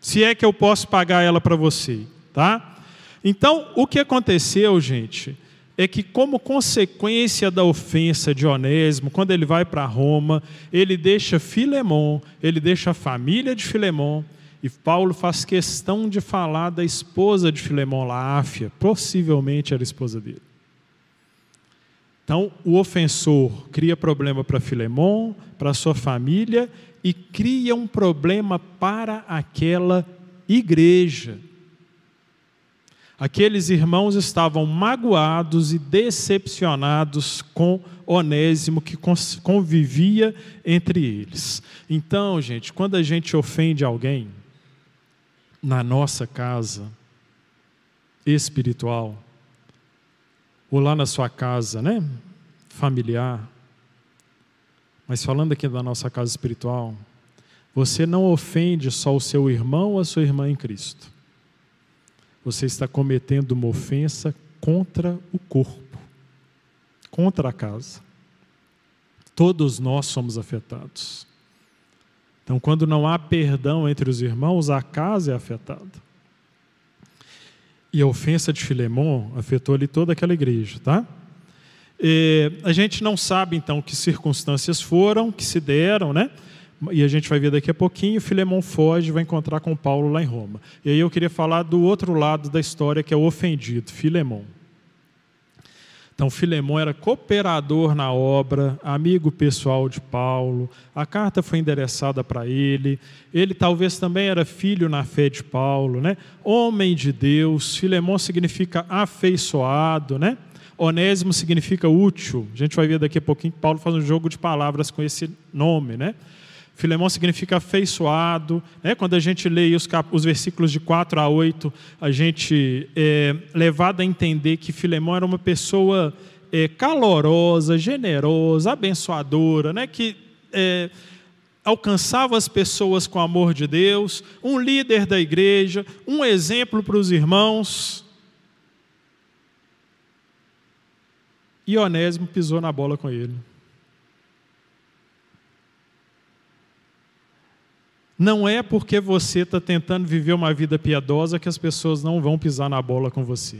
se é que eu posso pagar ela para você, tá? Então, o que aconteceu, gente, é que, como consequência da ofensa de Onésimo, quando ele vai para Roma, ele deixa Filemão, ele deixa a família de Filemão, e Paulo faz questão de falar da esposa de Filemão, Láfia, possivelmente era esposa dele. Então, o ofensor cria problema para Filemão, para sua família, e cria um problema para aquela igreja. Aqueles irmãos estavam magoados e decepcionados com Onésimo que convivia entre eles. Então, gente, quando a gente ofende alguém na nossa casa espiritual, ou lá na sua casa, né, familiar, mas falando aqui da nossa casa espiritual, você não ofende só o seu irmão ou a sua irmã em Cristo você está cometendo uma ofensa contra o corpo, contra a casa. Todos nós somos afetados. Então, quando não há perdão entre os irmãos, a casa é afetada. E a ofensa de Filemon afetou ali toda aquela igreja, tá? E a gente não sabe então que circunstâncias foram, que se deram, né? E a gente vai ver daqui a pouquinho, Filemão foge vai encontrar com Paulo lá em Roma. E aí eu queria falar do outro lado da história, que é o ofendido, Filemão. Então, Filemão era cooperador na obra, amigo pessoal de Paulo, a carta foi endereçada para ele, ele talvez também era filho na fé de Paulo, né? homem de Deus, Filemão significa afeiçoado, né? Onésimo significa útil, a gente vai ver daqui a pouquinho que Paulo faz um jogo de palavras com esse nome, né? Filemão significa afeiçoado. Né? Quando a gente lê os, os versículos de 4 a 8, a gente é levado a entender que Filemão era uma pessoa é, calorosa, generosa, abençoadora, né? que é, alcançava as pessoas com o amor de Deus, um líder da igreja, um exemplo para os irmãos. E Onésimo pisou na bola com ele. Não é porque você está tentando viver uma vida piedosa que as pessoas não vão pisar na bola com você.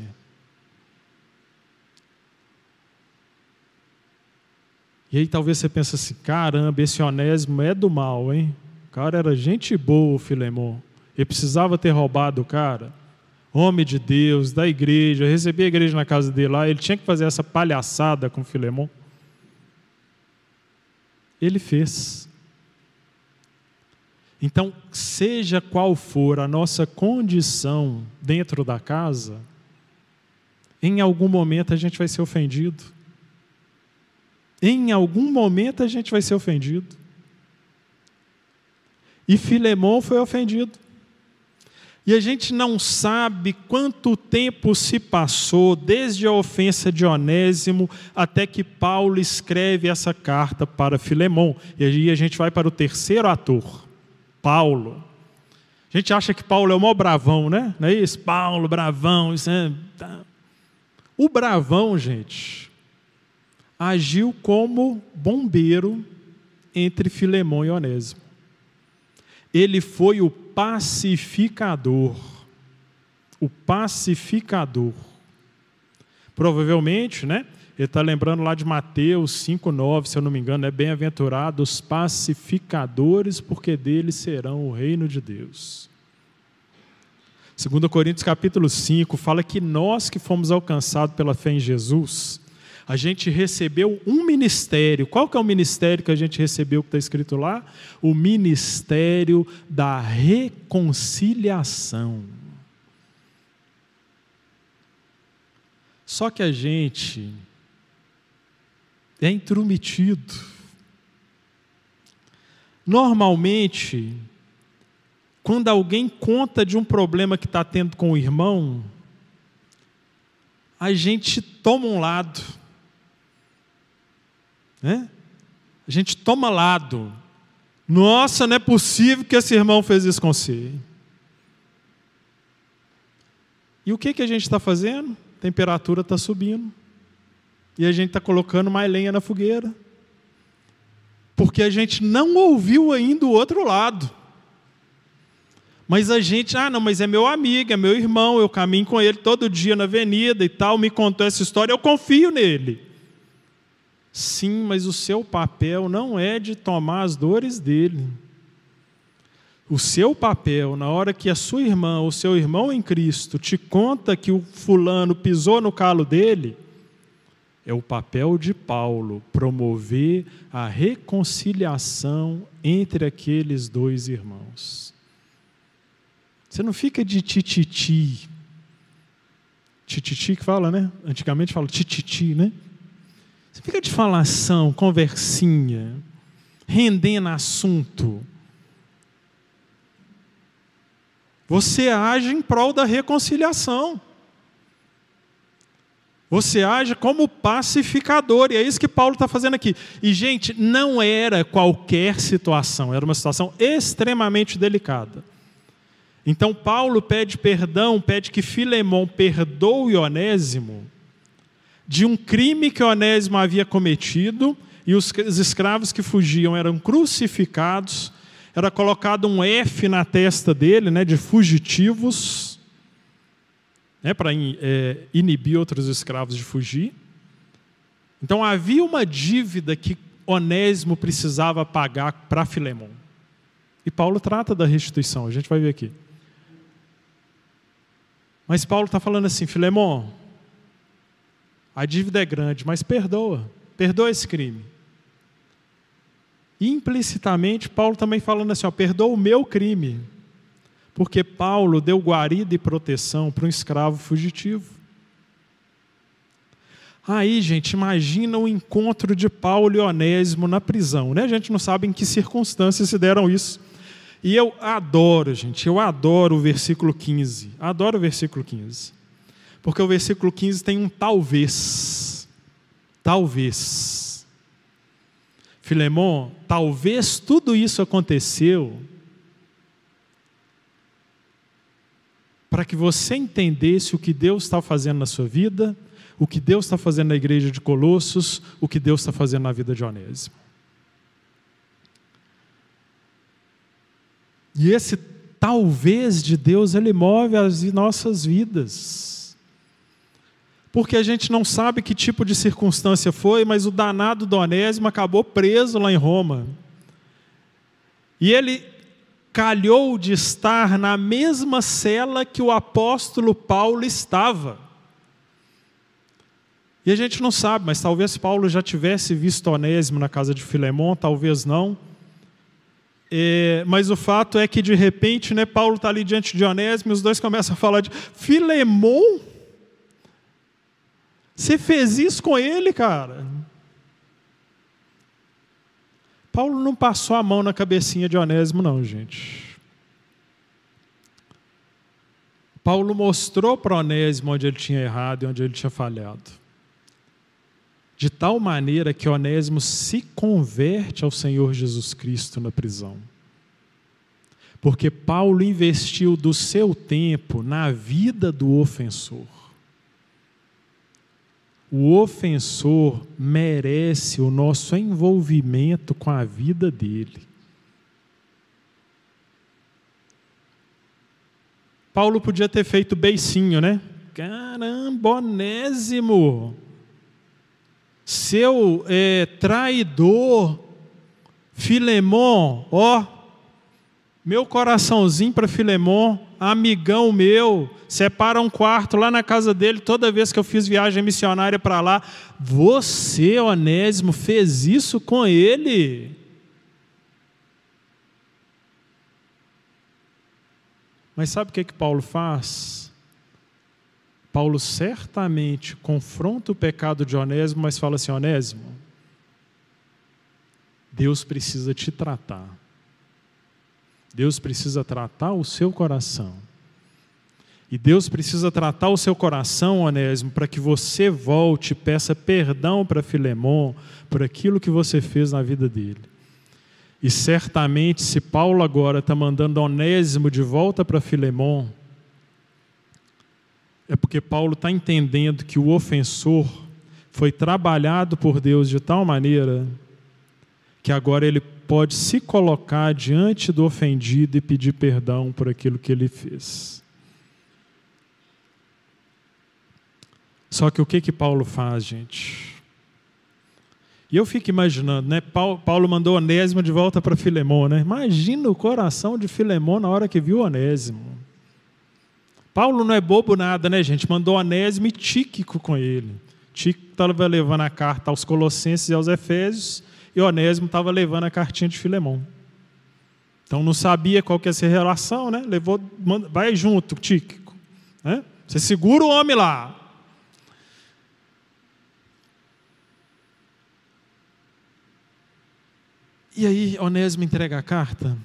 E aí talvez você pense assim, caramba, esse onésimo é do mal, hein? O cara era gente boa, Filemon. Ele precisava ter roubado o cara. Homem de Deus, da igreja, recebia a igreja na casa dele lá, ele tinha que fazer essa palhaçada com o Filemon. Ele fez. Então, seja qual for a nossa condição dentro da casa, em algum momento a gente vai ser ofendido. Em algum momento a gente vai ser ofendido. E Filemão foi ofendido. E a gente não sabe quanto tempo se passou desde a ofensa de Onésimo até que Paulo escreve essa carta para Filemão. E aí a gente vai para o terceiro ator. Paulo. A gente acha que Paulo é o maior bravão, né? Não é isso? Paulo, bravão. Isso é... Tá. O bravão, gente, agiu como bombeiro entre Filemão e Onésimo. Ele foi o pacificador. O pacificador. Provavelmente, né? Ele está lembrando lá de Mateus 5,9, se eu não me engano, é bem-aventurados pacificadores, porque deles serão o reino de Deus. 2 Coríntios capítulo 5 fala que nós que fomos alcançados pela fé em Jesus, a gente recebeu um ministério. Qual que é o ministério que a gente recebeu que está escrito lá? O ministério da reconciliação. Só que a gente é intrometido. Normalmente, quando alguém conta de um problema que está tendo com o irmão, a gente toma um lado. Né? A gente toma lado. Nossa, não é possível que esse irmão fez isso com você. E o que, que a gente está fazendo? A temperatura está subindo. E a gente está colocando mais lenha na fogueira. Porque a gente não ouviu ainda o outro lado. Mas a gente, ah, não, mas é meu amigo, é meu irmão, eu caminho com ele todo dia na avenida e tal, me contou essa história, eu confio nele. Sim, mas o seu papel não é de tomar as dores dele. O seu papel, na hora que a sua irmã, o seu irmão em Cristo, te conta que o fulano pisou no calo dele, é o papel de Paulo promover a reconciliação entre aqueles dois irmãos. Você não fica de tititi. Tititi que fala, né? Antigamente fala tititi, né? Você fica de falação, conversinha, rendendo assunto. Você age em prol da reconciliação. Você age como pacificador, e é isso que Paulo está fazendo aqui. E, gente, não era qualquer situação, era uma situação extremamente delicada. Então, Paulo pede perdão, pede que Filemão perdoe Onésimo de um crime que Onésimo havia cometido, e os escravos que fugiam eram crucificados, era colocado um F na testa dele, né, de fugitivos né, para é, inibir outros escravos de fugir. Então havia uma dívida que Onésimo precisava pagar para Filemão. E Paulo trata da restituição, a gente vai ver aqui. Mas Paulo está falando assim, Filemão, a dívida é grande, mas perdoa, perdoa esse crime. Implicitamente, Paulo também falando assim, ó, perdoa o meu crime porque Paulo deu guarida e proteção para um escravo fugitivo. Aí, gente, imagina o encontro de Paulo e Onésimo na prisão, né? A gente não sabe em que circunstâncias se deram isso. E eu adoro, gente, eu adoro o versículo 15. Adoro o versículo 15. Porque o versículo 15 tem um talvez. Talvez. Filemão, talvez tudo isso aconteceu para que você entendesse o que Deus está fazendo na sua vida, o que Deus está fazendo na igreja de Colossos, o que Deus está fazendo na vida de Onésimo. E esse talvez de Deus, ele move as nossas vidas. Porque a gente não sabe que tipo de circunstância foi, mas o danado do Onésimo acabou preso lá em Roma. E ele calhou de estar na mesma cela que o apóstolo Paulo estava. E a gente não sabe, mas talvez Paulo já tivesse visto Onésimo na casa de Filemão, talvez não. É, mas o fato é que de repente, né, Paulo está ali diante de Onésimo e os dois começam a falar de Filemão. Você fez isso com ele, cara? Paulo não passou a mão na cabecinha de Onésimo, não, gente. Paulo mostrou para Onésimo onde ele tinha errado e onde ele tinha falhado. De tal maneira que Onésimo se converte ao Senhor Jesus Cristo na prisão. Porque Paulo investiu do seu tempo na vida do ofensor o ofensor merece o nosso envolvimento com a vida dele. Paulo podia ter feito beicinho, né? Caramba, onésimo, seu é, traidor, Filemon, ó, meu coraçãozinho para Filemon, amigão meu, separa um quarto lá na casa dele toda vez que eu fiz viagem missionária para lá. Você, Onésimo, fez isso com ele? Mas sabe o que, que Paulo faz? Paulo certamente confronta o pecado de Onésimo, mas fala assim: Onésimo, Deus precisa te tratar. Deus precisa tratar o seu coração. E Deus precisa tratar o seu coração, Onésimo, para que você volte e peça perdão para Filemão por aquilo que você fez na vida dele. E certamente, se Paulo agora está mandando Onésimo de volta para Filemão, é porque Paulo está entendendo que o ofensor foi trabalhado por Deus de tal maneira que agora ele pode se colocar diante do ofendido e pedir perdão por aquilo que ele fez. Só que o que que Paulo faz, gente? E eu fico imaginando, né? Paulo, mandou Onésimo de volta para Filemão, né? Imagina o coração de Filemão na hora que viu Onésimo. Paulo não é bobo nada, né, gente? Mandou Onésimo e Tíquico com ele. Tíquico estava levando a carta aos Colossenses e aos Efésios, e Onésimo estava levando a cartinha de Filemão. Então não sabia qual que ia ser a relação, né? Levou, vai junto, Tíquico. Né? Você segura o homem lá. E aí Onésimo entrega a carta.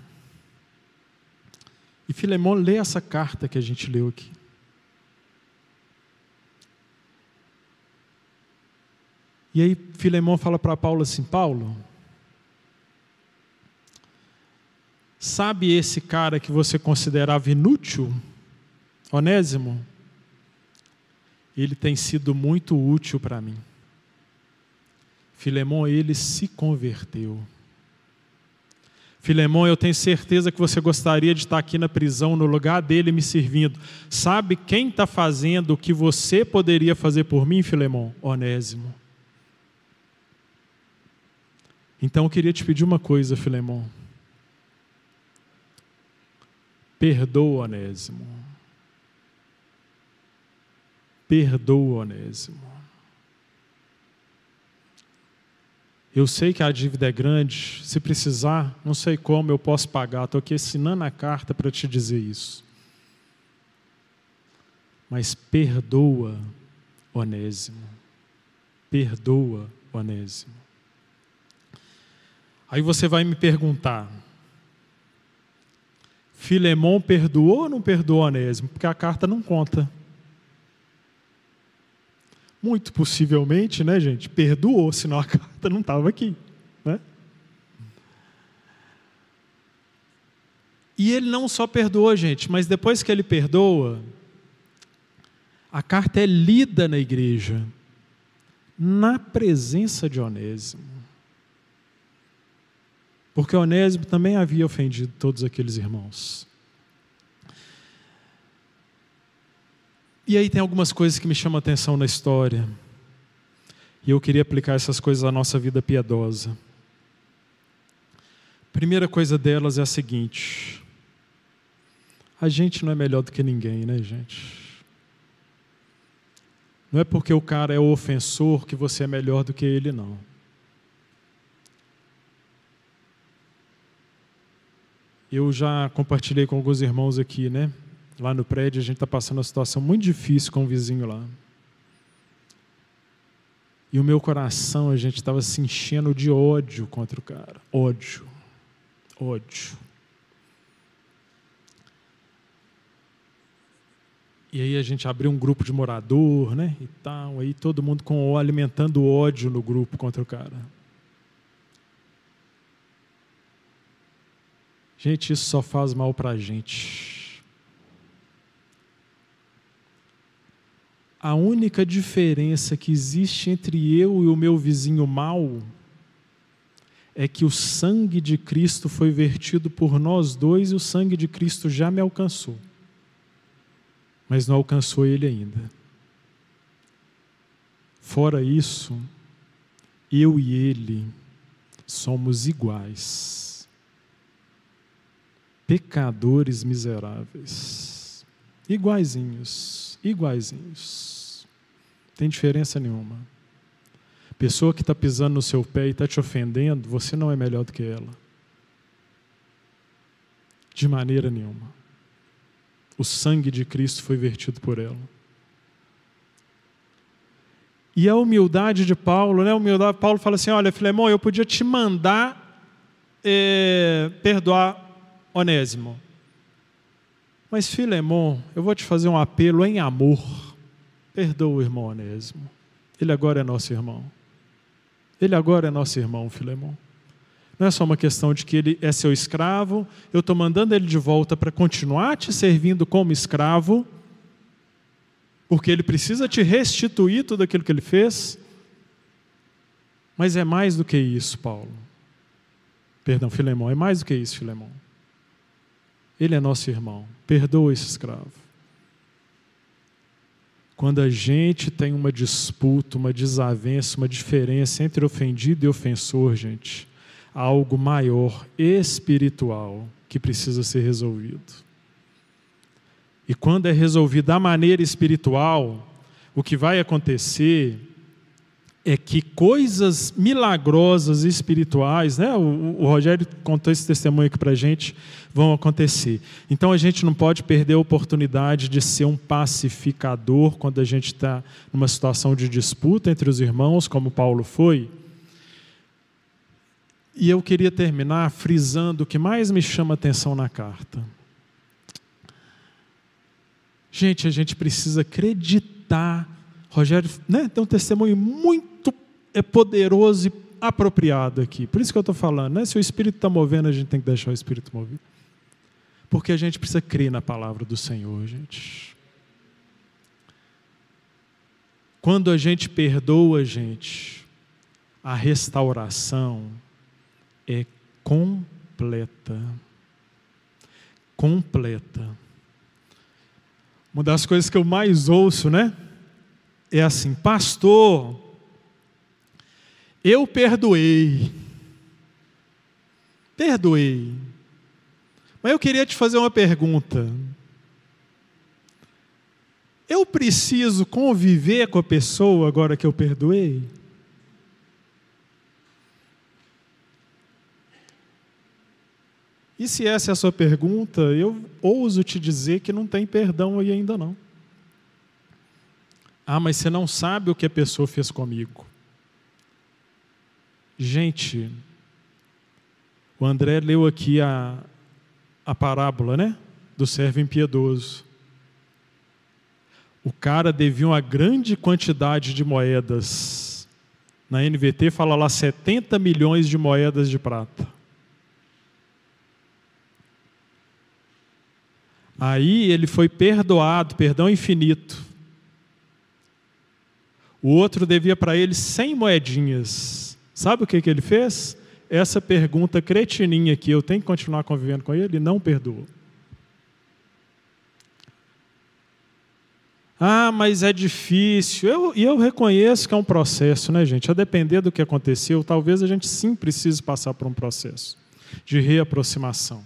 E Filemão lê essa carta que a gente leu aqui. E aí Filemão fala para Paulo assim: Paulo, sabe esse cara que você considerava inútil, Onésimo? Ele tem sido muito útil para mim. Filemão, ele se converteu. Filemão, eu tenho certeza que você gostaria de estar aqui na prisão, no lugar dele, me servindo. Sabe quem está fazendo o que você poderia fazer por mim, Filemão? Onésimo. Então eu queria te pedir uma coisa, Filemão. Perdoa, Onésimo. Perdoa, Onésimo. Eu sei que a dívida é grande, se precisar, não sei como eu posso pagar. Estou aqui assinando a carta para te dizer isso. Mas perdoa, Onésimo. Perdoa, Onésimo. Aí você vai me perguntar: Filemão perdoou ou não perdoou Onésimo? Porque a carta não conta. Muito possivelmente, né, gente? Perdoou, senão a carta não estava aqui. Né? E ele não só perdoou, gente, mas depois que ele perdoa, a carta é lida na igreja, na presença de Onésimo. Porque Onésimo também havia ofendido todos aqueles irmãos. E aí tem algumas coisas que me chamam a atenção na história. E eu queria aplicar essas coisas à nossa vida piedosa. Primeira coisa delas é a seguinte: a gente não é melhor do que ninguém, né, gente? Não é porque o cara é o ofensor que você é melhor do que ele, não. Eu já compartilhei com alguns irmãos aqui, né? Lá no prédio, a gente está passando uma situação muito difícil com o vizinho lá. E o meu coração, a gente estava se enchendo de ódio contra o cara. Ódio. Ódio. E aí a gente abriu um grupo de morador, né? E tal. Aí todo mundo com alimentando ódio no grupo contra o cara. Gente, isso só faz mal para a gente. a única diferença que existe entre eu e o meu vizinho mau é que o sangue de Cristo foi vertido por nós dois e o sangue de Cristo já me alcançou. Mas não alcançou ele ainda. Fora isso, eu e ele somos iguais. Pecadores miseráveis. Iguaizinhos iguaizinhos. Tem diferença nenhuma. Pessoa que está pisando no seu pé e está te ofendendo, você não é melhor do que ela. De maneira nenhuma. O sangue de Cristo foi vertido por ela. E a humildade de Paulo, né? A humildade, Paulo fala assim: olha, Filemão, eu podia te mandar é, perdoar Onésimo. Mas, Filemon, eu vou te fazer um apelo em amor. Perdoa o irmão Onésimo. Ele agora é nosso irmão. Ele agora é nosso irmão, Filemon. Não é só uma questão de que ele é seu escravo, eu estou mandando ele de volta para continuar te servindo como escravo, porque ele precisa te restituir tudo aquilo que ele fez. Mas é mais do que isso, Paulo. Perdão, Filemão, é mais do que isso, Filemão. Ele é nosso irmão. Perdoa esse escravo. Quando a gente tem uma disputa, uma desavença, uma diferença entre ofendido e ofensor, gente, há algo maior, espiritual, que precisa ser resolvido. E quando é resolvido da maneira espiritual, o que vai acontecer é que coisas milagrosas espirituais, né? O, o Rogério contou esse testemunho aqui para a gente, vão acontecer. Então a gente não pode perder a oportunidade de ser um pacificador quando a gente está numa situação de disputa entre os irmãos, como Paulo foi. E eu queria terminar frisando o que mais me chama atenção na carta. Gente, a gente precisa acreditar. Rogério né, tem um testemunho muito é poderoso e apropriado aqui. Por isso que eu estou falando, né? se o Espírito está movendo, a gente tem que deixar o Espírito mover. Porque a gente precisa crer na palavra do Senhor, gente. Quando a gente perdoa, gente, a restauração é completa. Completa. Uma das coisas que eu mais ouço, né? É assim, pastor, eu perdoei. Perdoei. Mas eu queria te fazer uma pergunta. Eu preciso conviver com a pessoa agora que eu perdoei? E se essa é a sua pergunta, eu ouso te dizer que não tem perdão aí ainda não. Ah, mas você não sabe o que a pessoa fez comigo. Gente, o André leu aqui a, a parábola, né? Do servo impiedoso. O cara devia uma grande quantidade de moedas. Na NVT fala lá 70 milhões de moedas de prata. Aí ele foi perdoado, perdão infinito. O outro devia para ele 100 moedinhas. Sabe o que, que ele fez? Essa pergunta cretininha aqui, eu tenho que continuar convivendo com ele? Ele não perdoou. Ah, mas é difícil. Eu, e eu reconheço que é um processo, né, gente? A depender do que aconteceu, talvez a gente sim precise passar por um processo de reaproximação.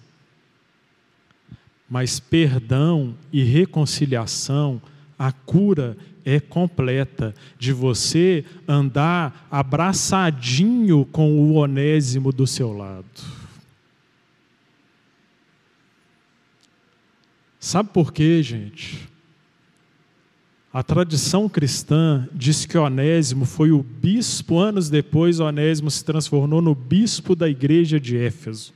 Mas perdão e reconciliação, a cura é completa de você andar abraçadinho com o onésimo do seu lado. Sabe por quê, gente? A tradição cristã diz que Onésimo foi o bispo, anos depois, Onésimo se transformou no bispo da igreja de Éfeso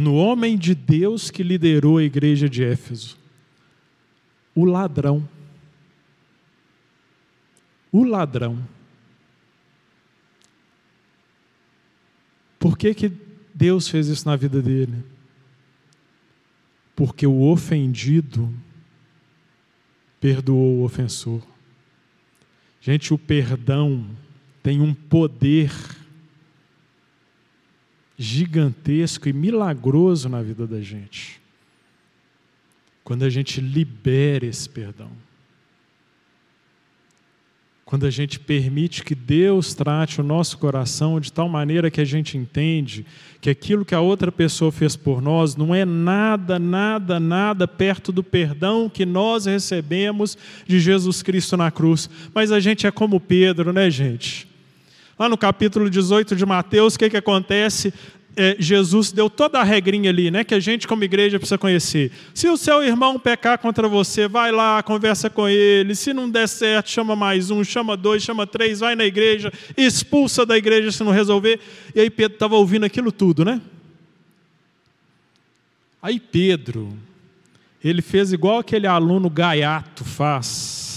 no homem de Deus que liderou a igreja de Éfeso. O ladrão. O ladrão. Por que, que Deus fez isso na vida dele? Porque o ofendido perdoou o ofensor. Gente, o perdão tem um poder gigantesco e milagroso na vida da gente. Quando a gente libera esse perdão. Quando a gente permite que Deus trate o nosso coração de tal maneira que a gente entende que aquilo que a outra pessoa fez por nós não é nada, nada, nada perto do perdão que nós recebemos de Jesus Cristo na cruz. Mas a gente é como Pedro, né, gente? Lá no capítulo 18 de Mateus, o que, que acontece? É, Jesus deu toda a regrinha ali, né, que a gente como igreja precisa conhecer. Se o seu irmão pecar contra você, vai lá, conversa com ele. Se não der certo, chama mais um, chama dois, chama três, vai na igreja, expulsa da igreja se não resolver. E aí Pedro estava ouvindo aquilo tudo, né? Aí Pedro, ele fez igual aquele aluno gaiato faz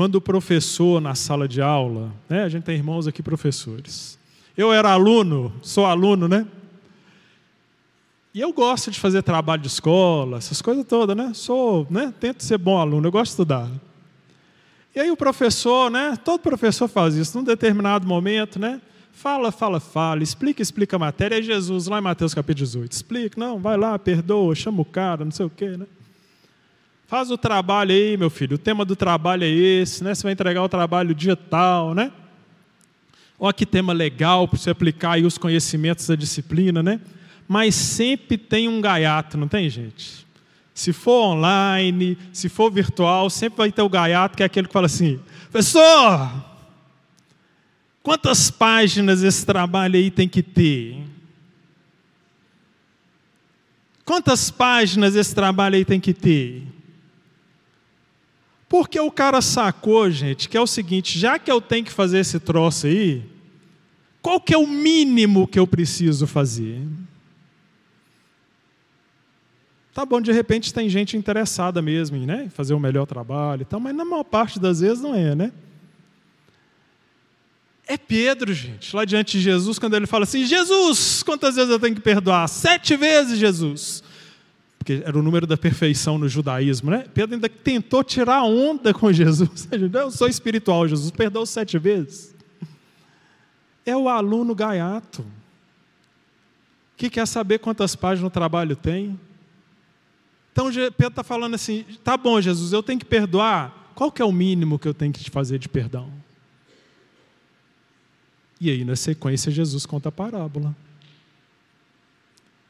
quando o professor, na sala de aula, né, a gente tem irmãos aqui professores, eu era aluno, sou aluno, né? E eu gosto de fazer trabalho de escola, essas coisas todas, né? Sou, né? Tento ser bom aluno, eu gosto de estudar. E aí o professor, né? Todo professor faz isso, num determinado momento, né? Fala, fala, fala, explica, explica a matéria. É Jesus, lá em Mateus capítulo 18. Explica, não, vai lá, perdoa, chama o cara, não sei o quê, né? Faz o trabalho aí, meu filho. O tema do trabalho é esse, né? Você vai entregar o trabalho dia tal, né? Olha que tema legal para você aplicar aí os conhecimentos da disciplina, né? Mas sempre tem um gaiato, não tem, gente? Se for online, se for virtual, sempre vai ter o gaiato, que é aquele que fala assim: professor, quantas páginas esse trabalho aí tem que ter? Quantas páginas esse trabalho aí tem que ter? Porque o cara sacou, gente, que é o seguinte: já que eu tenho que fazer esse troço aí, qual que é o mínimo que eu preciso fazer? Tá bom, de repente tem gente interessada mesmo em né, fazer o melhor trabalho e tal, mas na maior parte das vezes não é, né? É Pedro, gente, lá diante de Jesus, quando ele fala assim: Jesus, quantas vezes eu tenho que perdoar? Sete vezes, Jesus. Porque era o número da perfeição no judaísmo, né? Pedro ainda tentou tirar onda com Jesus. Eu sou espiritual, Jesus, perdoou sete vezes. É o aluno gaiato, que quer saber quantas páginas o trabalho tem. Então Pedro está falando assim: tá bom, Jesus, eu tenho que perdoar. Qual que é o mínimo que eu tenho que te fazer de perdão? E aí, na sequência, Jesus conta a parábola.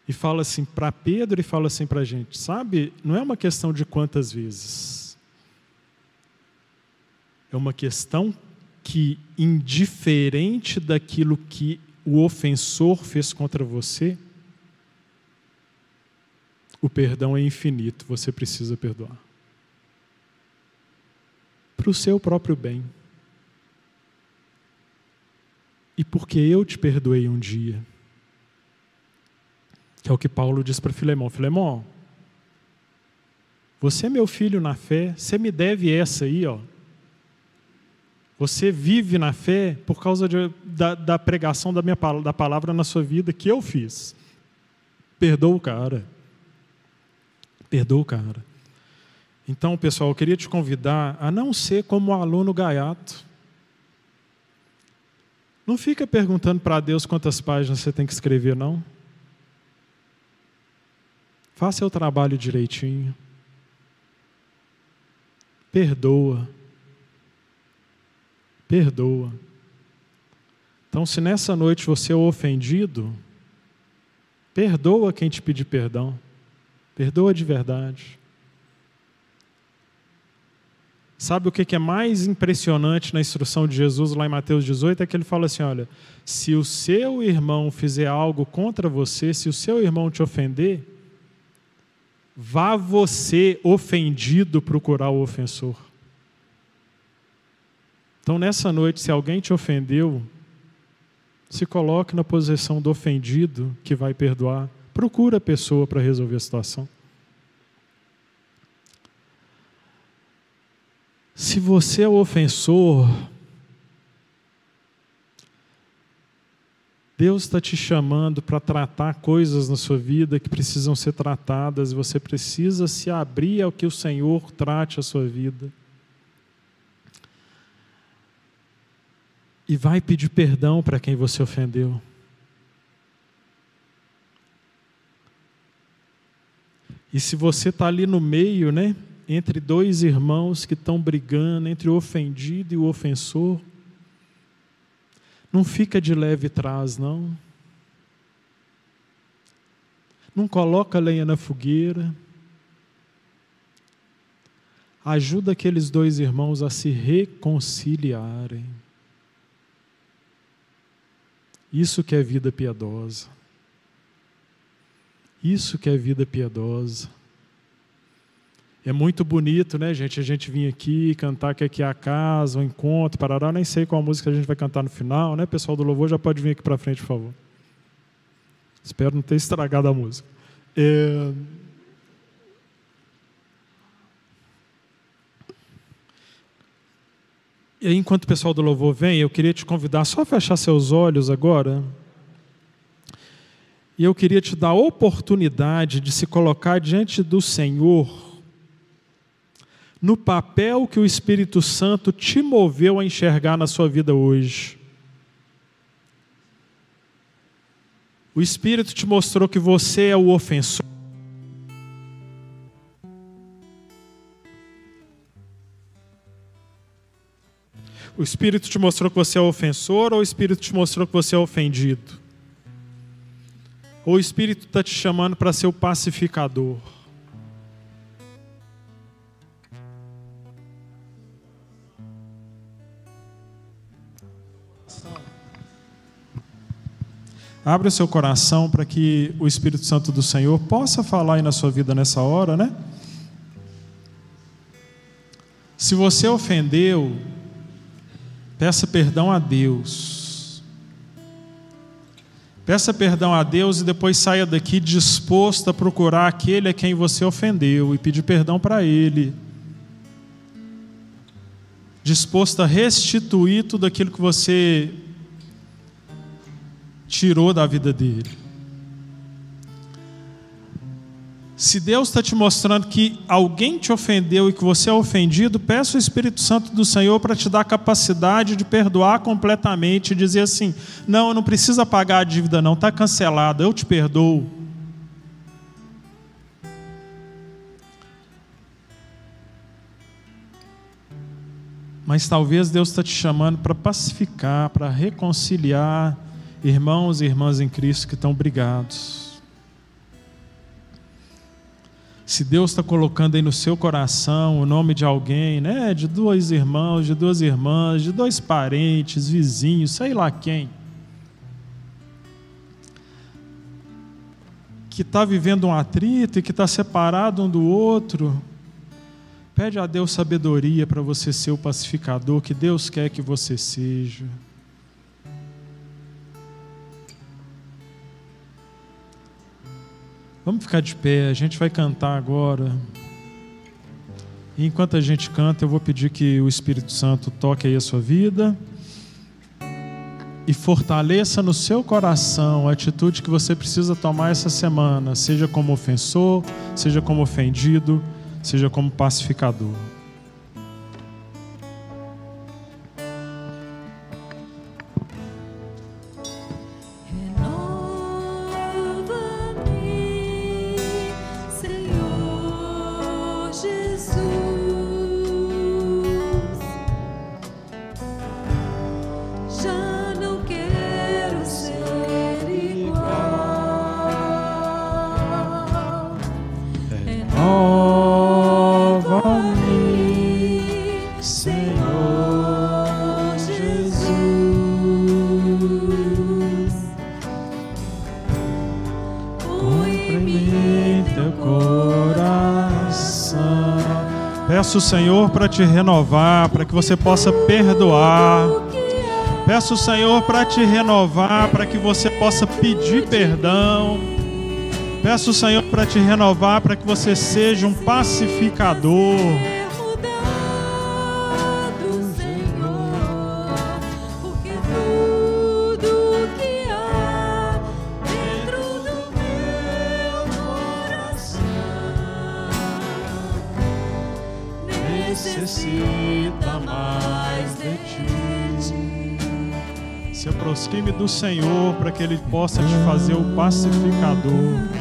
E fala assim para Pedro e fala assim para a gente: sabe, não é uma questão de quantas vezes. É uma questão que, indiferente daquilo que o ofensor fez contra você, o perdão é infinito, você precisa perdoar. Para o seu próprio bem e porque eu te perdoei um dia. Que é o que Paulo diz para Filemão: Filemão, você é meu filho na fé, você me deve essa aí, ó. Você vive na fé por causa de, da, da, pregação da minha da palavra na sua vida que eu fiz. Perdoa o cara. Perdoa o cara. Então, pessoal, eu queria te convidar a não ser como o aluno gaiato não fica perguntando para Deus quantas páginas você tem que escrever, não. Faça o trabalho direitinho. Perdoa. Perdoa. Então, se nessa noite você é ofendido, perdoa quem te pedir perdão. Perdoa de verdade. Sabe o que é mais impressionante na instrução de Jesus lá em Mateus 18? É que ele fala assim: olha, se o seu irmão fizer algo contra você, se o seu irmão te ofender, vá você ofendido procurar o ofensor. Então, nessa noite, se alguém te ofendeu, se coloque na posição do ofendido que vai perdoar. Procura a pessoa para resolver a situação. Se você é o ofensor, Deus está te chamando para tratar coisas na sua vida que precisam ser tratadas, você precisa se abrir ao que o Senhor trate a sua vida. E vai pedir perdão para quem você ofendeu. E se você está ali no meio, né? entre dois irmãos que estão brigando, entre o ofendido e o ofensor. Não fica de leve trás, não. Não coloca lenha na fogueira. Ajuda aqueles dois irmãos a se reconciliarem. Isso que é vida piedosa. Isso que é vida piedosa. É muito bonito, né, gente? A gente vir aqui cantar que aqui é a casa, o um encontro, parará. Nem sei qual música a gente vai cantar no final, né? Pessoal do louvor já pode vir aqui para frente, por favor. Espero não ter estragado a música. É... E aí, enquanto o pessoal do louvor vem, eu queria te convidar só a fechar seus olhos agora. E eu queria te dar a oportunidade de se colocar diante do Senhor no papel que o Espírito Santo te moveu a enxergar na sua vida hoje. O Espírito te mostrou que você é o ofensor. O Espírito te mostrou que você é ofensor ou o Espírito te mostrou que você é ofendido? Ou o Espírito está te chamando para ser o pacificador? Abre o seu coração para que o Espírito Santo do Senhor possa falar aí na sua vida nessa hora, né? Se você ofendeu, peça perdão a Deus. Peça perdão a Deus e depois saia daqui disposto a procurar aquele a quem você ofendeu e pedir perdão para ele. Disposto a restituir tudo aquilo que você tirou da vida dele. Se Deus está te mostrando que alguém te ofendeu e que você é ofendido, peça o Espírito Santo do Senhor para te dar a capacidade de perdoar completamente e dizer assim: não, não precisa pagar a dívida, não, está cancelada, eu te perdoo. Mas talvez Deus está te chamando para pacificar, para reconciliar irmãos e irmãs em Cristo que estão brigados. Se Deus está colocando aí no seu coração o nome de alguém, né, de dois irmãos, de duas irmãs, de dois parentes, vizinhos, sei lá quem, que está vivendo um atrito e que está separado um do outro, pede a Deus sabedoria para você ser o pacificador que Deus quer que você seja. Vamos ficar de pé, a gente vai cantar agora. E enquanto a gente canta, eu vou pedir que o Espírito Santo toque aí a sua vida e fortaleça no seu coração a atitude que você precisa tomar essa semana, seja como ofensor, seja como ofendido, seja como pacificador. Peço Senhor para te renovar, para que você possa perdoar. Peço o Senhor para te renovar, para que você possa pedir perdão. Peço o Senhor para te renovar, para que você seja um pacificador. Senhor para que Ele possa te fazer o pacificador.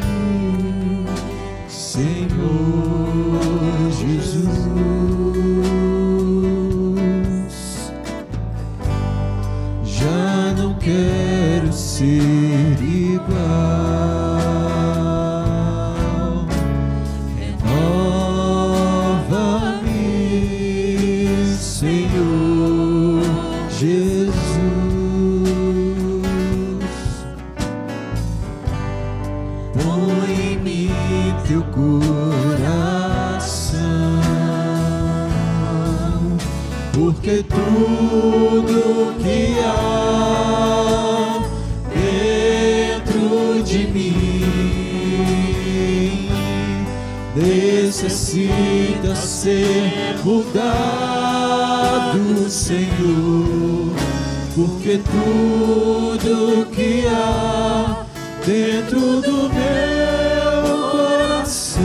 Tudo que há dentro do meu coração.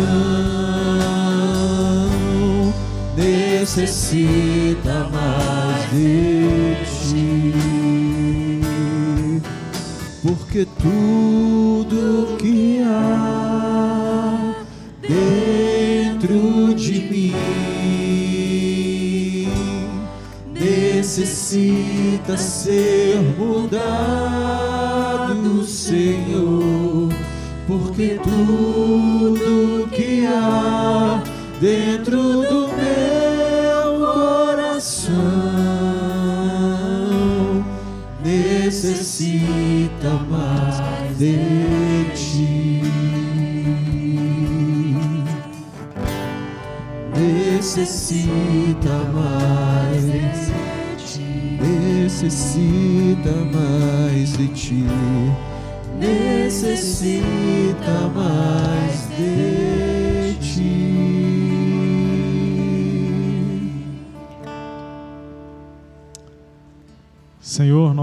Necessita de ti, porque tudo que há dentro de mim necessita ser mudado, dentro do meu coração necessita mais de ti. Necessita mais de ti. Necessita mais de ti. Necessita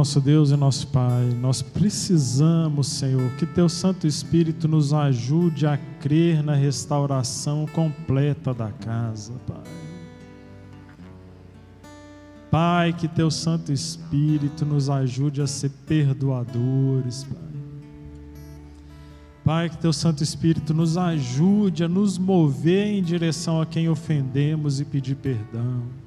nosso Deus e nosso Pai, nós precisamos, Senhor, que Teu Santo Espírito nos ajude a crer na restauração completa da casa, Pai. Pai, que Teu Santo Espírito nos ajude a ser perdoadores, Pai. Pai, que Teu Santo Espírito nos ajude a nos mover em direção a quem ofendemos e pedir perdão.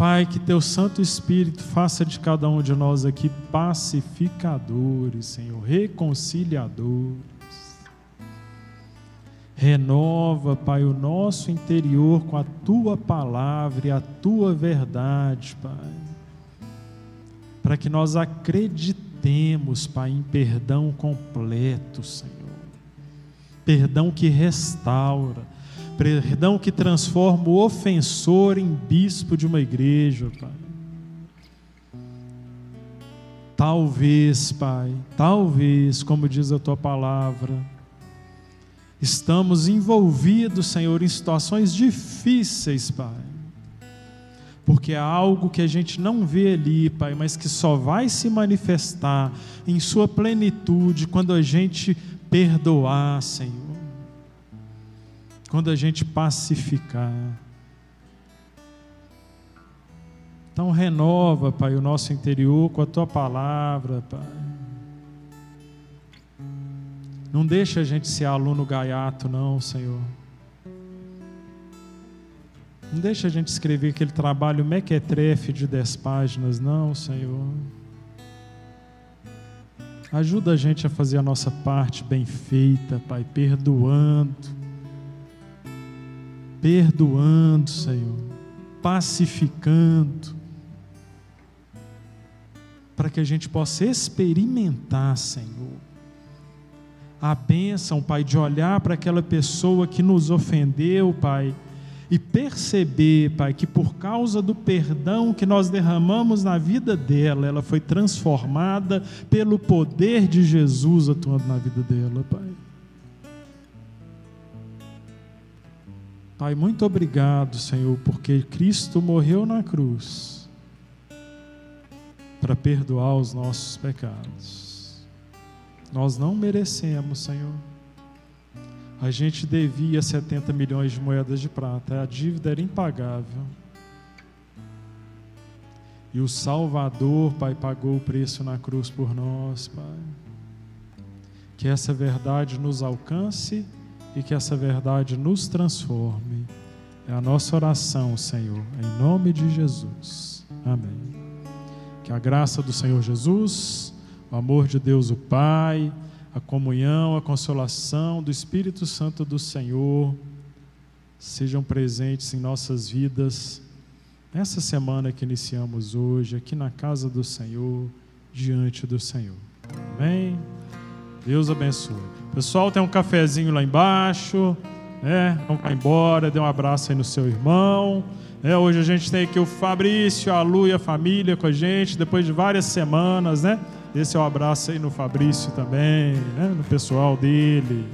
Pai, que teu Santo Espírito faça de cada um de nós aqui pacificadores, Senhor, reconciliadores. Renova, Pai, o nosso interior com a tua palavra e a tua verdade, Pai. Para que nós acreditemos, Pai, em perdão completo, Senhor. Perdão que restaura perdão que transforma o ofensor em bispo de uma igreja, Pai. Talvez, Pai, talvez, como diz a tua palavra, estamos envolvidos, Senhor, em situações difíceis, Pai. Porque é algo que a gente não vê ali, Pai, mas que só vai se manifestar em sua plenitude quando a gente perdoar, Senhor quando a gente pacificar. Então renova, Pai, o nosso interior com a tua palavra, Pai. Não deixa a gente ser aluno gaiato, não, Senhor. Não deixa a gente escrever aquele trabalho mequetrefe de dez páginas, não, Senhor. Ajuda a gente a fazer a nossa parte bem feita, Pai, perdoando perdoando, Senhor, pacificando, para que a gente possa experimentar, Senhor, a bênção, Pai, de olhar para aquela pessoa que nos ofendeu, Pai, e perceber, Pai, que por causa do perdão que nós derramamos na vida dela, ela foi transformada pelo poder de Jesus atuando na vida dela, Pai. Pai, muito obrigado, Senhor, porque Cristo morreu na cruz para perdoar os nossos pecados. Nós não merecemos, Senhor. A gente devia 70 milhões de moedas de prata, a dívida era impagável. E o Salvador, Pai, pagou o preço na cruz por nós, Pai. Que essa verdade nos alcance e que essa verdade nos transforme. É a nossa oração, Senhor, em nome de Jesus. Amém. Que a graça do Senhor Jesus, o amor de Deus o Pai, a comunhão, a consolação do Espírito Santo do Senhor sejam presentes em nossas vidas nessa semana que iniciamos hoje, aqui na casa do Senhor, diante do Senhor. Amém. Deus abençoe. Pessoal, tem um cafezinho lá embaixo. Né? Vamos embora, dê um abraço aí no seu irmão. É, hoje a gente tem aqui o Fabrício, a Lu e a família com a gente, depois de várias semanas, né? Esse é o um abraço aí no Fabrício também, né? no pessoal dele.